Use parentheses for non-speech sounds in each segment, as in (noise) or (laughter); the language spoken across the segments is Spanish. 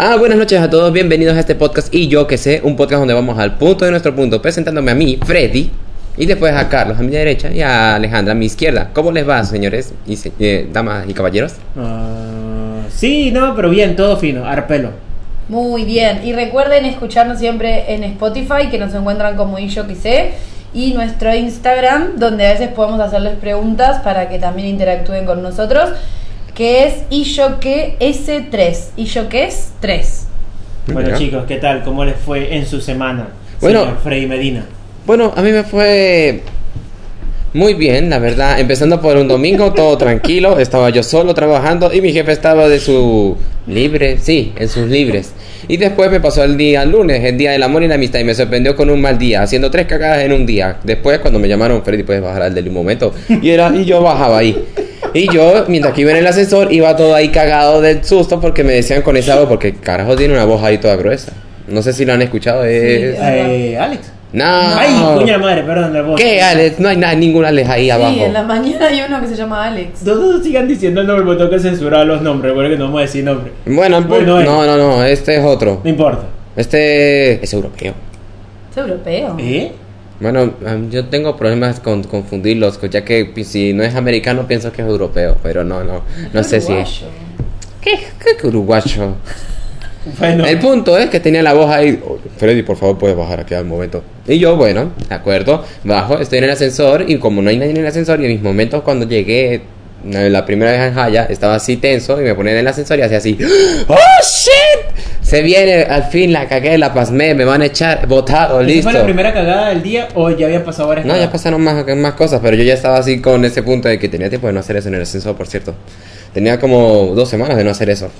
Ah, buenas noches a todos, bienvenidos a este podcast y yo que sé, un podcast donde vamos al punto de nuestro punto, presentándome a mí, Freddy, y después a Carlos a mi derecha y a Alejandra a mi izquierda. ¿Cómo les va, señores y se- eh, damas y caballeros? Ah, sí, no, pero bien, todo fino, arpelo. Muy bien. Y recuerden escucharnos siempre en Spotify, que nos encuentran como y yo que sé. Y nuestro Instagram, donde a veces podemos hacerles preguntas para que también interactúen con nosotros, que es y yo que S3. Y yo que es 3. Bueno, Mira. chicos, ¿qué tal? ¿Cómo les fue en su semana? Bueno. señor Freddy Medina. Bueno, a mí me fue muy bien, la verdad. Empezando por un domingo, (laughs) todo tranquilo. Estaba yo solo trabajando y mi jefe estaba de su libre, sí, en sus libres. Y después me pasó el día lunes, el día del amor y la amistad, y me sorprendió con un mal día, haciendo tres cagadas en un día. Después, cuando me llamaron, Freddy, puedes bajar al del un momento. Y, era, y yo bajaba ahí. Y yo, mientras que iba en el ascensor, iba todo ahí cagado del susto porque me decían con esa voz, porque carajo tiene una voz ahí toda gruesa. No sé si lo han escuchado. Es... Sí. Eh, Alex. No. Ay, cuña madre, perdón, la voz. ¿Qué, Alex? No hay nada, ningún Alex ahí abajo. Sí, en la mañana hay uno que se llama Alex. Todos sigan diciendo el nombre, porque tengo que censurar los nombres, porque no vamos a decir nombre. Bueno, el pu- Bueno, eh. no, no, no, este es otro. No importa. Este es europeo. Es europeo. ¿Eh? Bueno, um, yo tengo problemas con confundirlos, ya que si no es americano pienso que es europeo, pero no, no, no sé si es. Uruguayo. ¿Qué, qué uruguayo? (laughs) Bueno, El punto es que tenía la voz ahí. "Oh, Freddy, por favor, puedes bajar aquí al momento. Y yo, bueno, de acuerdo, bajo, estoy en el ascensor y como no hay nadie en el ascensor y en mis momentos cuando llegué la primera vez en Jaya estaba así tenso y me ponía en el ascensor y hacía así. ¡Oh, shit! Se viene, al fin la cagué, la pasmé, me van a echar, botado, ¿esa listo. fue la primera cagada del día o ya había pasado varias No, ya pasaron más, más cosas, pero yo ya estaba así con ese punto de que tenía tiempo de no hacer eso en el ascensor, por cierto. Tenía como dos semanas de no hacer eso.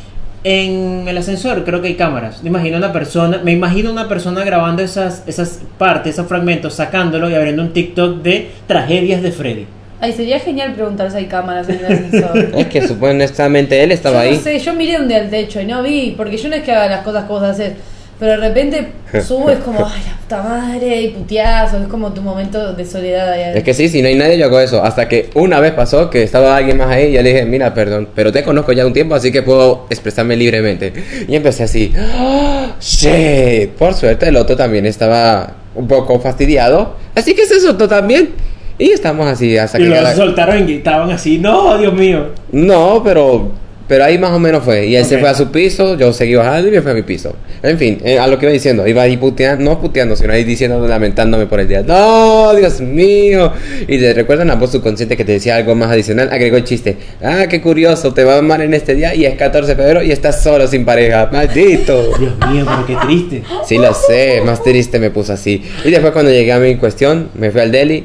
En el ascensor creo que hay cámaras. Me imagino una persona, me imagino una persona grabando esas, esas partes, esos fragmentos, sacándolo y abriendo un TikTok de tragedias de Freddy. Ay, sería genial preguntar si hay cámaras en el ascensor. (laughs) Es que supuestamente él estaba yo ahí. no sé, yo miré un día al techo y no vi, porque yo no es que haga las cosas que vos haces, pero de repente subo es como, ay, la puta madre, y puteazos, es como tu momento de soledad ahí Es que sí, si no hay nadie yo hago eso. Hasta que una vez pasó que estaba alguien más ahí y yo le dije, mira, perdón, pero te conozco ya un tiempo, así que puedo expresarme libremente. Y empecé así, ¡Ah! shit. Por suerte el otro también estaba un poco fastidiado, así que se soltó también. Y estamos así hasta Y que... los cada- soltaron y gritaban así, no, Dios mío. No, pero pero ahí más o menos fue. Y él se fue a su piso, yo seguí bajando y me fui a mi piso. En fin, eh, a lo que iba diciendo, iba ahí puteando, no puteando, sino ahí diciendo, lamentándome por el día. No, Dios mío. Y te recuerdan la voz subconsciente que te decía algo más adicional, agregó el chiste. Ah, qué curioso, te va mal en este día y es 14 de febrero y estás solo sin pareja. Maldito. (laughs) Dios mío, pero qué triste. Sí, lo sé, más triste me puso así. Y después cuando llegué a mi cuestión, me fui al deli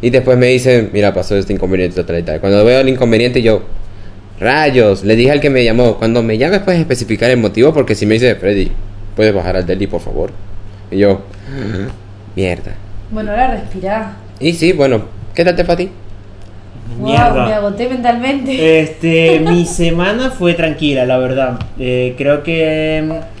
y después me dicen, mira, pasó este inconveniente tal y tal. Cuando veo el inconveniente yo, rayos, le dije al que me llamó, cuando me llames puedes especificar el motivo porque si me dice, Freddy, puedes bajar al deli por favor. Y yo, mierda. Bueno, ahora respirá. Y sí, bueno, ¿qué tal te fue a ti? Wow, Mierda. me agoté mentalmente. Este, (laughs) mi semana fue tranquila, la verdad. Eh, creo que. mm,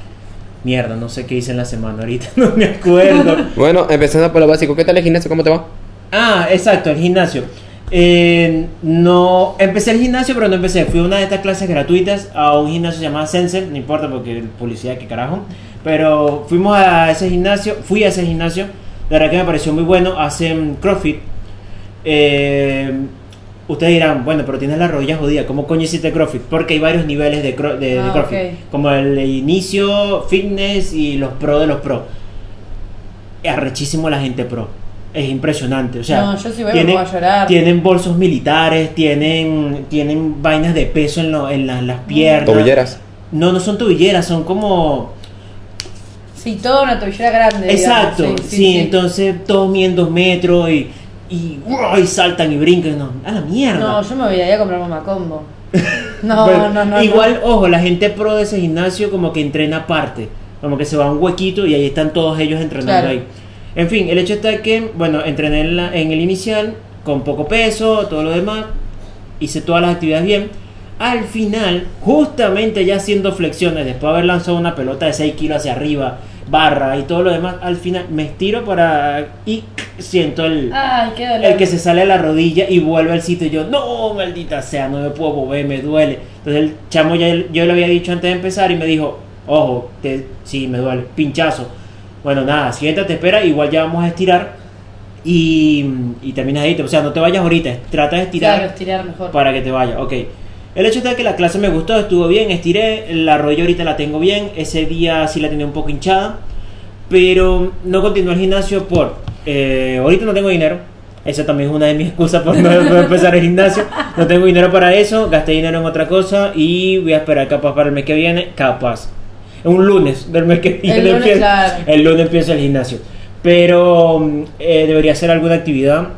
Mierda, no sé qué hice en la semana ahorita, (laughs) no me acuerdo. Bueno, empezando por lo básico, ¿qué tal el gimnasio? ¿Cómo te va? Ah, exacto, el gimnasio. Eh, no, empecé el gimnasio, pero no empecé. Fui a una de estas clases gratuitas a un gimnasio llamado Sense, no importa porque publicidad, qué carajo. Pero fuimos a ese gimnasio, fui a ese gimnasio. La verdad que me pareció muy bueno. Hacen CrossFit. Eh, ustedes dirán, bueno, pero tienes la rodilla jodida. ¿Cómo coño hiciste CrossFit? Porque hay varios niveles de, cro- de- de Ah, CrossFit. ok. Como el inicio, fitness y los pro de los pro. Arrechísimo la gente pro. Es impresionante. O sea, No, yo sí voy a llorar. tienen bolsos militares, tienen, tienen vainas de peso en, lo- en la- las piernas. Tobilleras. No, no son tobilleras, son como Sí, toda una tobillera grande. Exacto, sí, entonces todos miden dos metros y, y, ¡guau! y saltan y brincan. No, a la mierda. No, yo me voy a ir a comprar mamá combo. (laughs) No, no, no. Igual, ojo, la gente pro de ese gimnasio como que entrena aparte. Como que se va a un huequito y ahí están todos ellos entrenando Claro. ahí. En fin, el hecho está que, bueno, entrené en, la- en el inicial con poco peso, todo lo demás. Hice todas las actividades bien. Al final, justamente ya haciendo flexiones, después de haber lanzado una pelota de 6 kilos hacia arriba, barra y todo lo demás, al final me estiro para y siento el, Ay, qué dolor. el que se sale a la rodilla y vuelve al sitio y yo, no, maldita sea, no me puedo mover, me duele. Entonces el chamo ya yo le había dicho antes de empezar y me dijo, Ojo, te, sí, me duele, pinchazo. Bueno, nada, siéntate, espera, igual ya vamos a estirar y, y terminas ahí. O sea, no te vayas ahorita, trata de estirar Claro, estirar mejor. para que te vaya. Ok. El hecho está que la clase me gustó, estuvo bien, estiré, la rodilla ahorita la tengo bien, ese día sí la tenía un poco hinchada, pero no continué el gimnasio por, eh, ahorita no tengo dinero, esa también es una de mis excusas por no, no empezar el gimnasio, no tengo dinero para eso, gasté dinero en otra cosa y voy a esperar capaz para el mes que viene, capaz, un lunes del mes que viene, lunes, empiezo- claro. el lunes empiezo el gimnasio, pero mm, eh, debería hacer alguna actividad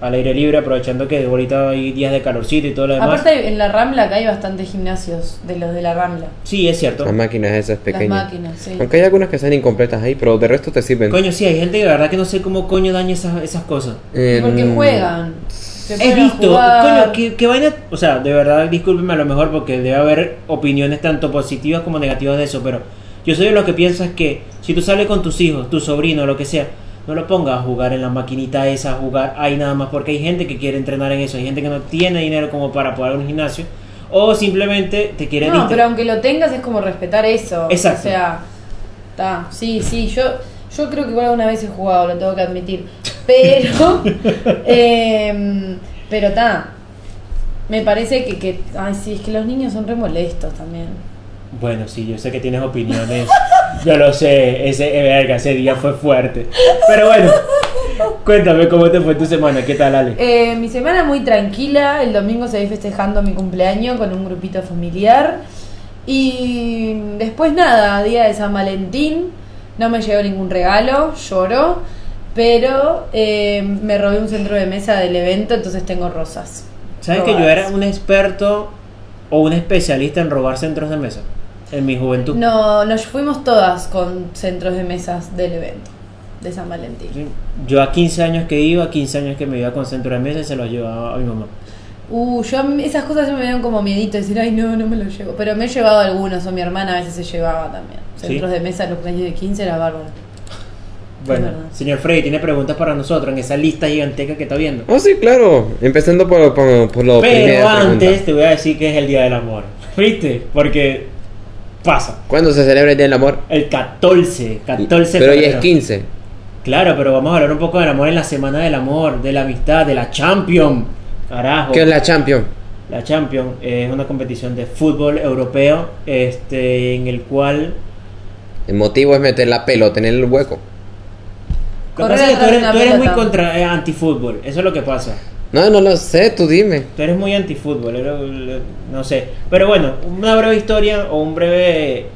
al aire libre, aprovechando que ahorita hay días de calorcito y todo lo demás. Aparte, en la Rambla acá hay bastantes gimnasios de los de la Rambla. Sí, es cierto. Las máquinas esas Las pequeñas. máquinas, sí. Aunque hay algunas que están incompletas ahí, pero de resto te sirven. Coño, sí, hay gente que de verdad que no sé cómo coño daña esas, esas cosas. En- Porque juegan. He visto, coño, que, que vaina, o sea, de verdad, discúlpeme a lo mejor porque debe haber opiniones tanto positivas como negativas de eso, pero yo soy de los que piensas que si tú sales con tus hijos, tu sobrino, lo que sea, no lo pongas a jugar en la maquinita esa, a jugar ahí nada más, porque hay gente que quiere entrenar en eso, hay gente que no tiene dinero como para pagar un gimnasio, o simplemente te quiere No, pero aunque lo tengas es como respetar eso. Exacto. O sea, está, sí, sí, yo, yo creo que igual alguna vez he jugado, lo tengo que admitir. Pero, (laughs) em, pero está. Me parece que, que, ay, sí, es que los niños son re molestos también. Bueno, sí, yo sé que tienes opiniones. (laughs) Yo lo sé, ese, eh, verga, ese día fue fuerte. Pero bueno, cuéntame cómo te fue tu semana, ¿qué tal, Ale? Eh, mi semana muy tranquila, el domingo seguí festejando mi cumpleaños con un grupito familiar. Y después nada, día de San Valentín, no me llegó ningún regalo, lloro, pero eh, me robé un centro de mesa del evento, entonces tengo rosas. ¿Sabes que yo robadas. era un experto o un especialista en robar centros de mesa? En mi juventud. No, nos fuimos todas con centros de mesas del evento de San Valentín. Sí. Yo a 15 años que iba, 15 años que me iba con centro de mesa y se los llevaba a mi mamá. Uh, yo a esas cosas me dieron como miedito, decir, ay no, no me lo llevo. Pero me he llevado algunos, o mi hermana a veces se llevaba también. ¿Sí? Centros de mesa, los cumpleaños de 15 era bárbaro. Bueno, señor Freddy, tiene preguntas para nosotros en esa lista giganteca que está viendo. Oh, sí, claro. Empezando por, por, por lo Pero antes pregunta. te voy a decir que es el Día del Amor. ¿Viste? Porque pasa. ¿Cuándo se celebra el Día del Amor? El 14, 14 de Pero hoy es febrero. 15. Claro, pero vamos a hablar un poco del amor en la semana del amor, de la amistad, de la Champion. Carajo. ¿Qué es la Champions? La Champion es una competición de fútbol europeo este, en el cual... El motivo es meter la pelota en el hueco. Lo que Correr pasa es que tú eres, tú eres muy contra eh, antifútbol, eso es lo que pasa. No, no lo sé, tú dime. Tú eres muy antifútbol, eres- no sé. Pero bueno, una breve historia o un breve...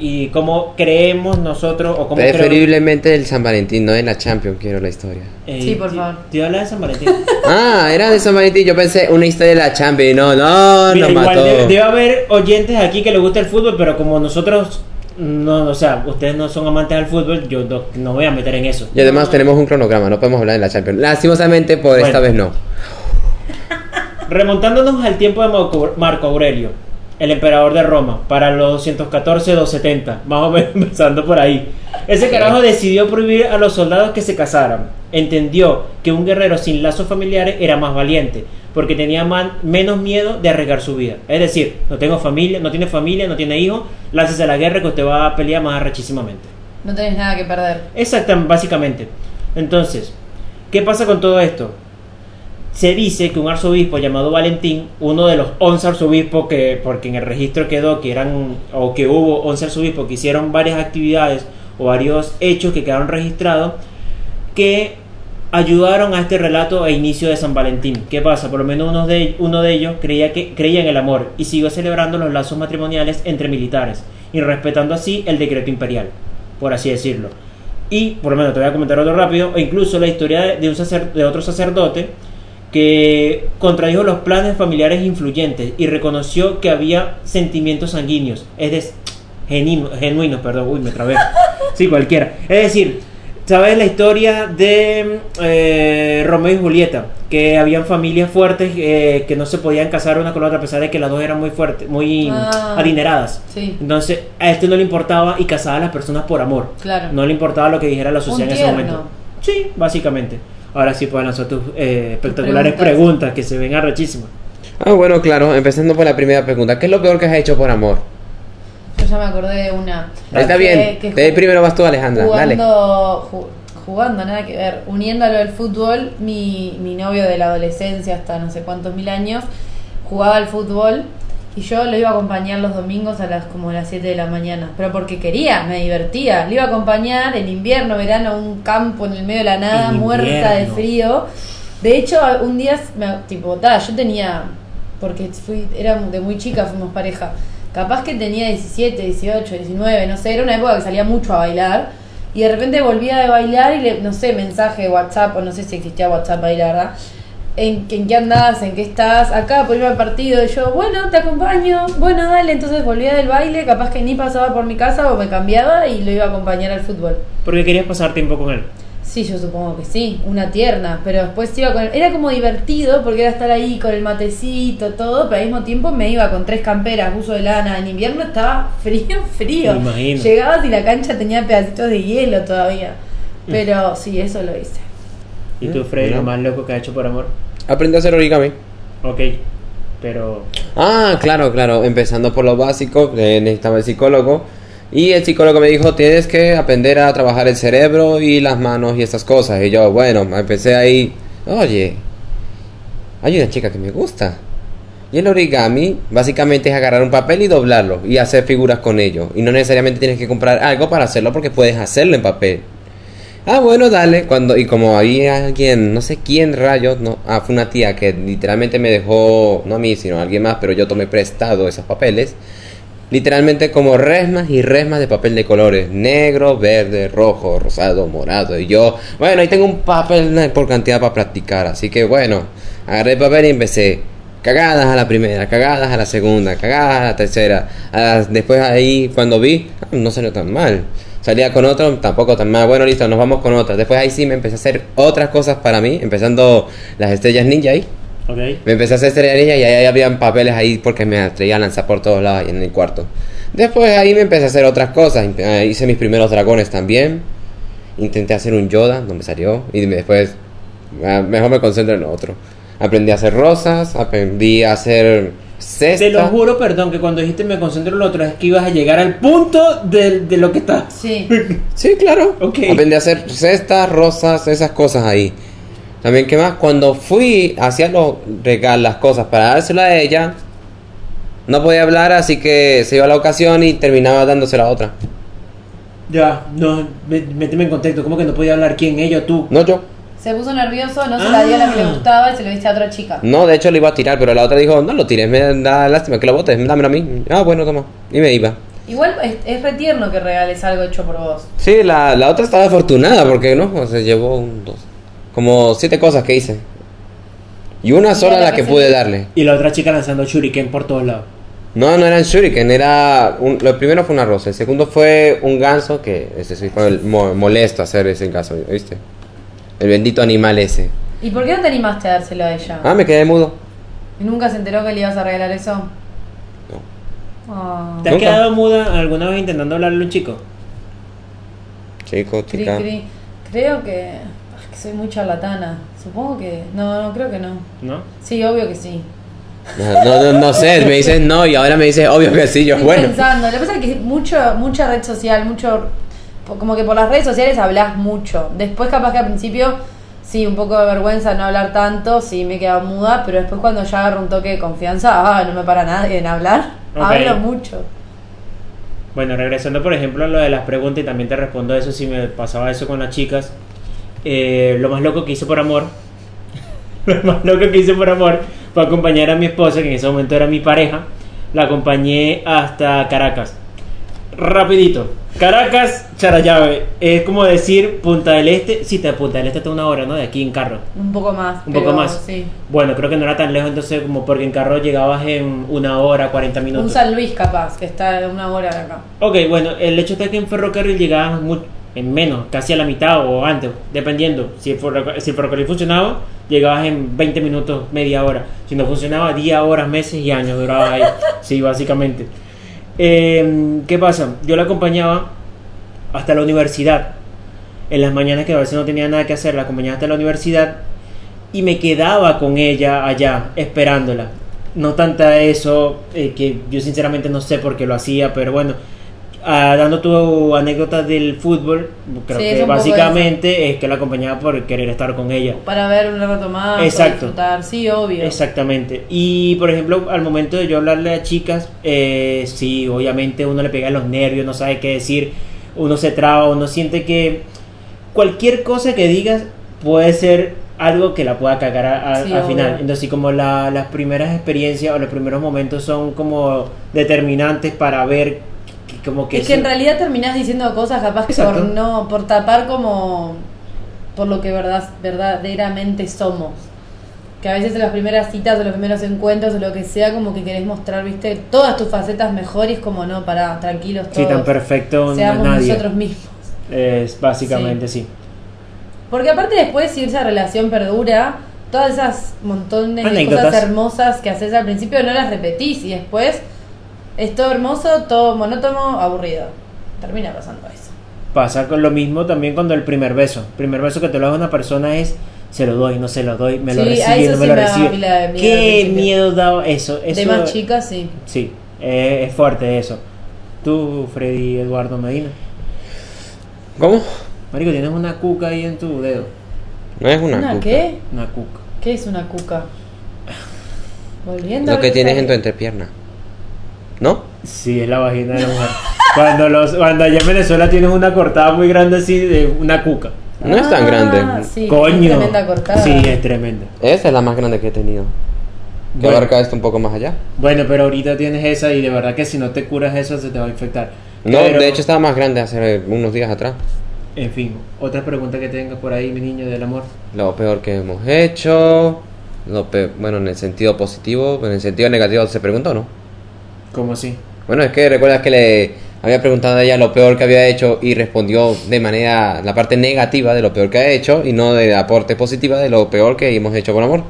Y cómo creemos nosotros o cómo creo- Preferiblemente el San Valentín, no de la Champions, quiero la historia. Eh, Sí, por favor. Te iba a hablar de San Valentín. (laughs) Ah, era de San Valentín. Yo pensé una historia de la Champions. No, no, Mira, nos igual mató. debe, debe haber oyentes aquí que les gusta el fútbol, pero como nosotros, no, o sea, ustedes no son amantes del fútbol, yo no, no voy a meter en eso. Y además tenemos un cronograma, no podemos hablar de la Champions. Lastimosamente, por esta vez no. (laughs) Remontándonos al tiempo de Marco Marco Aurelio, el emperador de Roma, para los 214-270, más o menos (laughs) empezando por ahí. Ese carajo decidió prohibir a los soldados que se casaran. Entendió que un guerrero sin lazos familiares era más valiente, porque tenía man- menos miedo de arriesgar su vida. Es decir, no tengo familia, no tiene familia, no tiene hijos, láncese a la guerra que usted va a pelear más arrechísimamente. No tenés nada que perder. Exactamente, básicamente. Entonces, ¿qué pasa con todo esto? Se dice que un arzobispo llamado Valentín, uno de los 11 arzobispos que, porque en el registro quedó que eran, o que hubo 11 arzobispos que hicieron varias actividades o varios hechos que quedaron registrados, que ayudaron a este relato e inicio de San Valentín. ¿Qué pasa? Por lo menos uno de, uno de ellos creía, que, creía en el amor y siguió celebrando los lazos matrimoniales entre militares y respetando así el decreto imperial, por así decirlo. Y, por lo menos te voy a comentar otro rápido, o incluso la historia de, de un sacer- de otro sacerdote que contradijo los planes familiares influyentes y reconoció que había sentimientos sanguíneos, es decir, genuinos, perdón, uy, me trabé, sí, cualquiera. Es decir, ¿sabes la historia de eh, Romeo y Julieta? Que habían familias fuertes eh, que no se podían casar una con la otra a pesar de que las dos eran muy fuertes, muy Ah. adineradas. Sí, Entonces, a este no le importaba y casaba a las personas por amor. claro. No le importaba lo que dijera la sociedad en ese momento. Sí, básicamente. Ahora sí pueden lanzar tus eh, espectaculares preguntas. preguntas. que se ven arrechísimas. Ah, bueno, claro. Empezando por la primera pregunta. ¿Qué es lo peor que has hecho por amor? Yo ya me acordé de una. Está Que- bien. que De ahí primero vas tú, Alejandra. Jugando, ju- jugando, nada que ver, uniéndolo al fútbol, mi, mi novio de la adolescencia hasta no sé cuántos mil años jugaba al fútbol y yo lo iba a acompañar los domingos a las como las 7 de la mañana, pero porque quería, me divertía, le iba a acompañar en invierno, verano, a un campo en el medio de la nada, muerta de frío. De hecho, un día, me, tipo, ta, yo tenía, porque fui, era de muy chica, fuimos pareja, capaz que tenía 17, 18, 19, no sé, era una época que salía mucho a bailar. Y de repente volvía de bailar y le, no sé, mensaje de WhatsApp, o no sé si existía WhatsApp ahí, la verdad. ¿En, qué andás? ¿En qué estás? Acá por irme al partido. Y yo, bueno, te acompaño. Bueno, dale. Entonces volvía del baile, capaz que ni pasaba por mi casa o me cambiaba y lo iba a acompañar al fútbol. Porque querías pasar tiempo con él. Sí, yo supongo que sí, una tierna, pero después iba con era como divertido porque era estar ahí con el matecito, todo, pero al mismo tiempo me iba con tres camperas, buzo de lana, en invierno estaba (laughs) frío, frío. Me imagino. Llegabas y la cancha tenía pedacitos de hielo todavía. Pero sí, eso lo hice. ¿Y tú, Mm, Freddy, lo más loco que ha hecho por amor? Aprendí a hacer origami. Ok, pero... Ah, claro, claro. Empezando por lo básico, eh, necesitaba el psicólogo. Y el psicólogo me dijo, tienes que aprender a trabajar el cerebro y las manos y esas cosas. Y yo, bueno, empecé ahí, oye, hay una chica que me gusta. Y el origami básicamente es agarrar un papel y doblarlo y hacer figuras con ello. Y no necesariamente tienes que comprar algo para hacerlo porque puedes hacerlo en papel. Ah, bueno, dale. Cuando, y como había alguien, no sé quién rayos, no, ah, fue una tía que literalmente me dejó, no a mí, sino a alguien más, pero yo tomé prestado esos papeles. Literalmente como resmas y resmas de papel de colores, negro, verde, rojo, rosado, morado. Y yo, bueno, ahí tengo un papel por cantidad para practicar. Así que bueno, agarré el papel y empecé. Cagadas a la primera, cagadas a la segunda, cagadas a la tercera. Después ahí, cuando vi, ah, no salió tan mal. Salía con otro, tampoco tan mal. Bueno, listo, nos vamos con otra. Después ahí sí me empecé a hacer otras cosas para mí, empezando las estrellas ninja ahí. Me empecé a hacer estrellas ninja y ahí habían papeles ahí porque me atreía a lanzar por todos lados en el cuarto. Después ahí me empecé a hacer otras cosas. Eh, Hice mis primeros dragones también. Intenté hacer un Yoda, no me salió. Y después, ah, mejor me concentro en otro. Aprendí a hacer rosas, aprendí a hacer cestas. Te lo juro, perdón, que cuando dijiste me concentro en lo otro es que ibas a llegar al punto de, de lo que estás. Sí. (laughs) Sí, claro. Aprendí a hacer cestas, rosas, esas cosas ahí. También, ¿qué más? Cuando fui, hacía los regalos, las cosas para dárselo a ella, no podía hablar, así que se iba a la ocasión y terminaba dándosela a otra. Ya, no, me- méteme en contexto. ¿Cómo que no podía hablar quién, ella o tú? No yo. Se puso nervioso, no se la dio a la que le Ah. gustaba y se lo diste a otra chica. No, de hecho lo iba a tirar, pero la otra dijo, no lo tires, me da lástima que lo botes, dámelo a mí. Ah, bueno, toma. Y me iba. Igual es, es re tierno que regales algo hecho por vos. Sí, la, la otra estaba afortunada porque no, se llevó un, dos, como siete cosas que hice. Y una Y sola la la que pude le- darle. Y la otra chica lanzando shuriken por todos lados. No, no eran shuriken, era... Un, lo primero fue una rosa, el segundo fue un ganso, que ese sí fue el mo- molesto hacer ese ganso, ¿viste? El bendito animal ese. ¿Y por qué no te animaste a dárselo a ella? Ah, me quedé mudo. ¿Y nunca se enteró que le ibas a regalar eso? Ah. ¿Te has Nunca. quedado muda alguna vez intentando hablarle a un chico? Chico, Cri, chica. cri. Creo que... Soy muy charlatana. Supongo que... No, no, creo que no. ¿No? Sí, obvio que sí. No, no, no, no sé, me dices no y ahora me dices obvio que sí, yo Estoy bueno. pensando. Lo que pasa es que mucho, mucha red social, mucho... Como que por las redes sociales hablas mucho. Después capaz que al principio... Sí, un poco de vergüenza no hablar tanto, sí me he quedado muda, pero después cuando ya agarro un toque de confianza, ah, no me para nadie en hablar, hablo mucho. Bueno, regresando por ejemplo a lo de las preguntas y también te respondo a eso si me pasaba eso con las chicas. Eh, lo más loco que hice por amor, (laughs) lo más loco que hice por amor fue acompañar a mi esposa, que en ese momento era mi pareja, la acompañé hasta Caracas. Rapidito. Caracas, Charallave. Es como decir Punta del Este. Sí, de Punta del Este está una hora, ¿no? De aquí en carro. Un poco más. Un poco más. Sí. Bueno, creo que no era tan lejos entonces como porque en carro llegabas en una hora, 40 minutos. Un San Luis capaz, que está a una hora de acá. Ok, bueno, el hecho está que en ferrocarril llegabas mu- en menos, casi a la mitad o antes, dependiendo. Si el, si el ferrocarril funcionaba, llegabas en 20 minutos, media hora. Si no funcionaba, 10 horas, meses y años duraba ahí. (laughs) sí, básicamente. Eh, ¿Qué pasa? Yo la acompañaba hasta la universidad. En las mañanas que a veces no tenía nada que hacer, la acompañaba hasta la universidad y me quedaba con ella allá, esperándola. No tanta eso, eh, que yo sinceramente no sé por qué lo hacía, pero bueno, ah, dando tu anécdota del fútbol, creo Sí, que básicamente es que la acompañaba por querer estar con ella. Para ver un rato más, Exacto. disfrutar, sí, obvio. Exactamente. Y por ejemplo, al momento de yo hablarle a chicas, eh, sí, obviamente uno le pega los nervios, no sabe qué decir, uno se traba, uno siente que cualquier cosa que digas puede ser algo que la pueda cagar a- a- Sí, al final. Entonces, sí, como la- las primeras experiencias o los primeros momentos son como determinantes para ver que- como que... es que en realidad terminás diciendo cosas capaz Exacto. por no, por tapar como por lo que verdad, verdaderamente somos. Que a veces en las primeras citas o los primeros encuentros o lo que sea, como que querés mostrar, viste, todas tus facetas mejor y es como no, para tranquilos todos. Sí, tan perfecto Seamos nadie. nosotros mismos. Es básicamente sí. Porque aparte después si esa relación perdura, todas esas montones de cosas hermosas que haces al principio no las repetís y después es todo hermoso, todo monótono, aburrido. Termina pasando eso. Pasa con lo mismo también cuando el primer beso. El primer beso que te lo da una persona es se lo doy, no se lo doy, me lo Sí, a recibe, no me sí lo me daba recibe. miedo Qué miedo da eso. eso de más chicas, sí. Sí, eh, es fuerte eso. Tú, Freddy Eduardo Medina. ¿Cómo? Marico, tienes una cuca ahí en tu dedo. No es una, ¿Una cuca. qué? Una cuca. ¿Qué es una cuca? (laughs) Volviendo Lo que tienes en tu entrepierna. ¿No? Sí, es la vagina de la mujer. cuando, los, cuando allá en Venezuela tienes una cortada muy grande así de una cuca. No es tan Ah, grande. Sí, Coño. es tremenda cortada. Sí, es tremenda. Esa es la más grande que he tenido. Que Bueno. abarca esto un poco más allá. Bueno, pero ahorita tienes esa y de verdad que si no te curas eso se te va a infectar. No, Pero- de hecho estaba más grande hace unos días atrás. En fin, otra pregunta que tengas por ahí, mi niño del amor. Lo peor que hemos hecho. Lo pe- bueno, en el sentido positivo, en el sentido negativo se preguntó, ¿no? ¿Cómo así? Bueno, es que recuerdas que le había preguntado a ella lo peor que había hecho y respondió de manera la parte negativa de lo peor que ha hecho y no de la parte positiva de lo peor que hemos hecho por amor.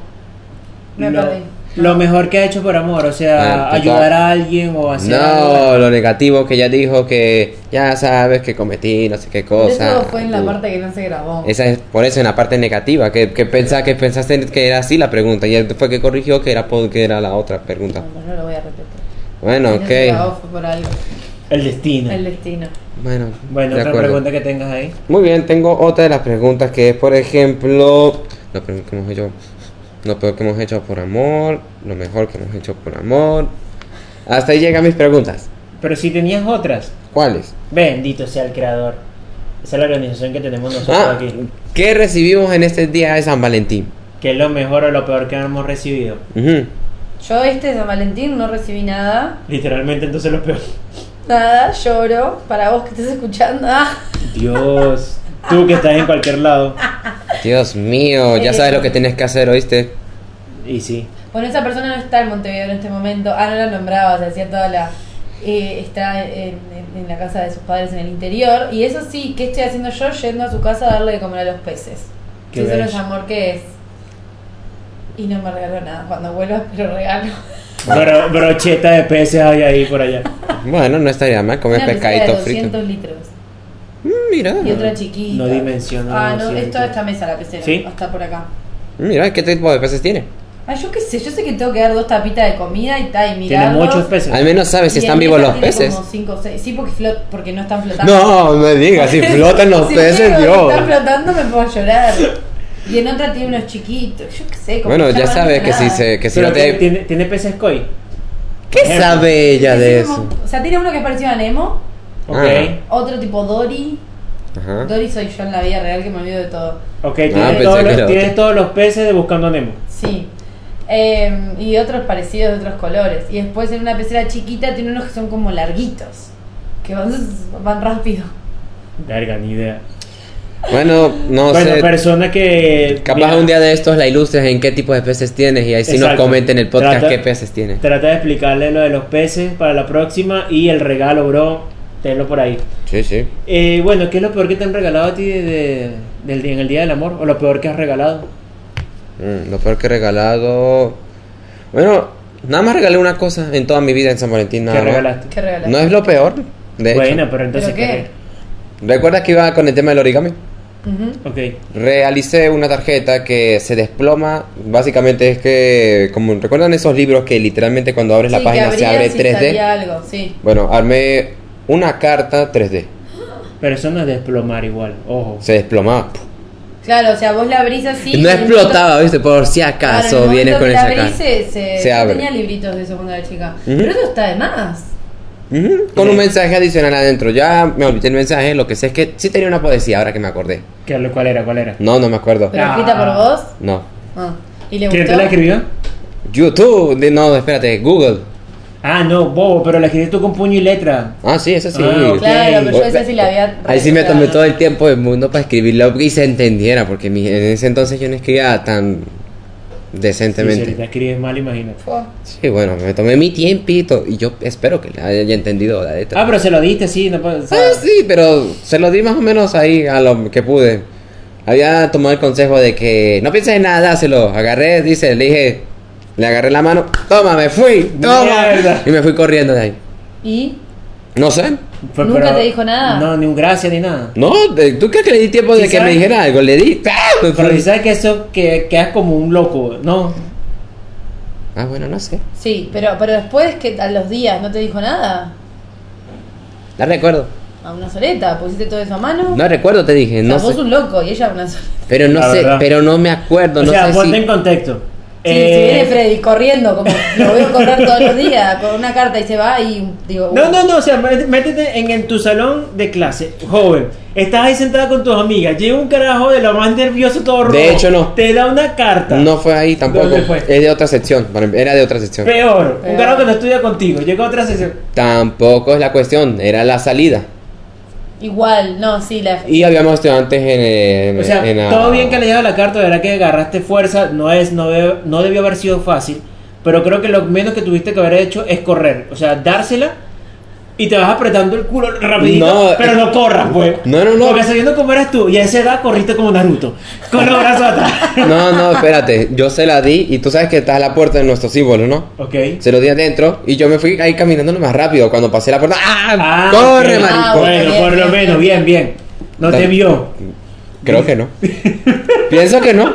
Me lo, perdí. lo mejor que ha hecho por amor, o sea, Ah, ayudar a alguien o hacer No, algo. lo negativo que ella dijo que ya sabes que cometí no sé qué cosa. Eso fue en la Uh, parte que no se grabó. Esa es por eso en la parte negativa, que, que, pensa- que pensaste que era así la pregunta y él fue que corrigió que era, que era la otra pregunta. No, no lo voy a repetir. Bueno, ok. fue por algo. El destino. El destino. Bueno, Bueno, de otra acuerdo. pregunta que tengas ahí. Muy bien, tengo otra de las preguntas que es, por ejemplo, lo peor que hemos hecho, lo peor que hemos hecho por amor, lo mejor que hemos hecho por amor. Hasta ahí llegan mis preguntas. Pero si tenías otras, ¿Cuáles? bendito sea el creador. Esa es la organización que tenemos nosotros Ah, aquí. ¿qué recibimos en este día de San Valentín? ¿Qué es lo mejor o lo peor que hemos recibido? Ujú. Yo este San Valentín no recibí nada. Literalmente entonces lo peor. Nada, lloro. Para vos que estás escuchando. Ah. Dios. Tú que estás en cualquier lado. Dios mío, ya sabes lo que tienes que hacer, ¿oíste? Y sí. Bueno, esa persona no está en Montevideo en este momento. Ah, no la nombraba, se hacía toda la. eh, está en, en- en la casa de sus padres en el interior. Y eso sí, ¿qué estoy haciendo yo? Yendo a su casa a darle de comer a los peces. Qué Si eso no es amor, ¿qué es? Y no me regaló nada. Cuando vuelva, pero regalo. Bro- brocheta de peces hay ahí por allá. Bueno, no estaría mal comer Una de pescadito frito. 200 litros. Mm, Mira, Y otra chiquita. No dimensiono Ah, no, 200. es toda esta mesa la pecera. ¿Sí? Hasta por acá. mira, ¿qué tipo de peces tiene? Ay, yo qué sé, yo sé que tengo que dar dos tapitas de comida y tal, y Tiene mirarlos. muchos peces. Al menos sabes si Y están en vivos esa los tiene peces. como cinco o seis. Sí, porque, flot, porque no están flotando. No, me digas, si flotan los (laughs) Si peces, veo que Dios. están flotando me puedo llorar. Y en otra tiene unos chiquitos. Yo qué sé. como Bueno, ya sabes que si se que si Pero no te tiene, tiene peces koi. ¿Qué ejemplo. sabe ella de como- eso? O sea, tiene uno que es parecido a Nemo. Ok. Ah. Otro tipo Dory. Ajá. Dory soy yo en la vida real que me olvido de todo. Ok, pensé tienes, todos, los, otro. tienes todos los peces de Buscando a Nemo. Sí. Eh, y otros parecidos de otros colores. Y después en una pecera chiquita tiene unos que son como larguitos. Que van, (laughs) van rápido. Verga, ni idea. Bueno, no bueno, sé. persona que. Capaz mira, un día de estos la ilustres en qué tipo de peces tienes y ahí sí nos comenten en el podcast Trata- qué peces tienes. Trata de explicarle lo de los peces para la próxima y el regalo, bro. Tenlo por ahí. Sí, sí. Eh, bueno, ¿qué es lo peor que te han regalado a ti de- de- del día- en el Día del Amor? ¿O lo peor que has regalado? Mm, lo peor que he regalado. Bueno, nada más regalé una cosa en toda mi vida en San Valentín. Nada ¿Qué más. regalaste? ¿Qué regalaste? No es lo peor. De hecho. Bueno, pero entonces. ¿Pero qué? ¿Recuerdas que iba con el tema del origami? Ujú. Ok. Realicé una tarjeta que se desploma. Básicamente es que, como recuerdan esos libros que literalmente cuando abres la Sí, página que se abre y 3D. salía algo, sí. Bueno, armé una carta 3D. Pero eso no es desplomar igual, ojo. Se desplomaba. Claro, o sea, vos la abrís así. no explotaba, ¿viste? Por si acaso vienes con esa la carta. se, se, Se abre. tenía libritos de eso cuando era chica. Ujú. Pero eso está de más. Con un mensaje adicional adentro. Ya me olvidé el mensaje. Lo que sé es que sí tenía una poesía, ahora que me acordé. ¿Qué- ¿Cuál era? ¿Cuál era? No, no me acuerdo. Pero Ah. escrita por vos. No. Ah. ¿Y le ¿Quién gustó? te la escribió? YouTube. No, espérate. Google. Ah, no, bobo, pero la escribiste tú con puño y letra. Ah, sí, eso sí. Ah. Claro, pero yo O- decía si la había. Ahí sí me tomé todo el tiempo del mundo para escribirlo y se entendiera, porque mi- en ese entonces yo no escribía tan Sí, si decentemente. ahorita escribes mal, imagínate. Sí, bueno, me tomé mi tiempito y yo espero que le haya entendido la letra. Ah, pero se lo diste, sí, no puede- o sea, Ah, sí, pero se lo di más o menos ahí a lo que pude. Había tomado el consejo de que no pienses en nada, dáselo. Agarré, dice, le dije, le agarré la mano, toma, me fui, toma. Mierda. Y me fui corriendo de ahí. ¿Y? No sé. Fue- ¿Nunca te dijo nada? No, ni un gracias ni nada. No, ¿tú crees que le di tiempo de Sí, que me dijera algo? Le di. ¡ah! Pero si sabes que eso que quedas como un loco, ¿no? Ah, bueno, no sé. Sí, pero, pero después que a los días no te dijo nada. La recuerdo. A una soleta, pusiste todo eso a mano. No recuerdo, te dije. o sea, No vos sé. un loco y ella una soleta. Pero no La sé, verdad. pero no me acuerdo. o no sea, sé ponte si. en contexto. Sí, Eh, si viene Freddy corriendo, como lo veo correr todos los días con una carta y se va y digo. No, no, no, o sea, mé- métete en, en tu salón de clase, joven. Estás ahí sentada con tus amigas. Llega un carajo de lo más nervioso, todo rojo. De hecho, no. Te da una carta. No fue ahí tampoco. ¿Dónde fue? Es de otra sección. Era de otra sección. Peor, un Peor. carajo que no estudia contigo. Llega a otra sesión. Tampoco es la cuestión. Era la salida. Igual, no, sí, la. Y habíamos estudiantes en. en- O sea, en todo bien que le llega la carta, de verdad que agarraste fuerza, no es, no, debe- no debió haber sido fácil, pero creo que lo menos que tuviste que haber hecho es correr, o sea, dársela y te vas apretando el culo rapidito, No, pero no corras, pues. No, no, no. Porque sabiendo cómo eras tú, y a esa edad corriste como Naruto, con los brazos atrás. (laughs) No, no, espérate. Yo se la di y tú sabes que está a la puerta de nuestro símbolo, ¿no? ok. Se lo di adentro y yo me fui ahí caminando lo más rápido. Cuando pasé la puerta, ¡ah! Ah, ¡Corre, ok. marico! Ah, Bueno, bien, por lo menos, bien. bien. No te vio. Creo que no. (laughs) Pienso que no.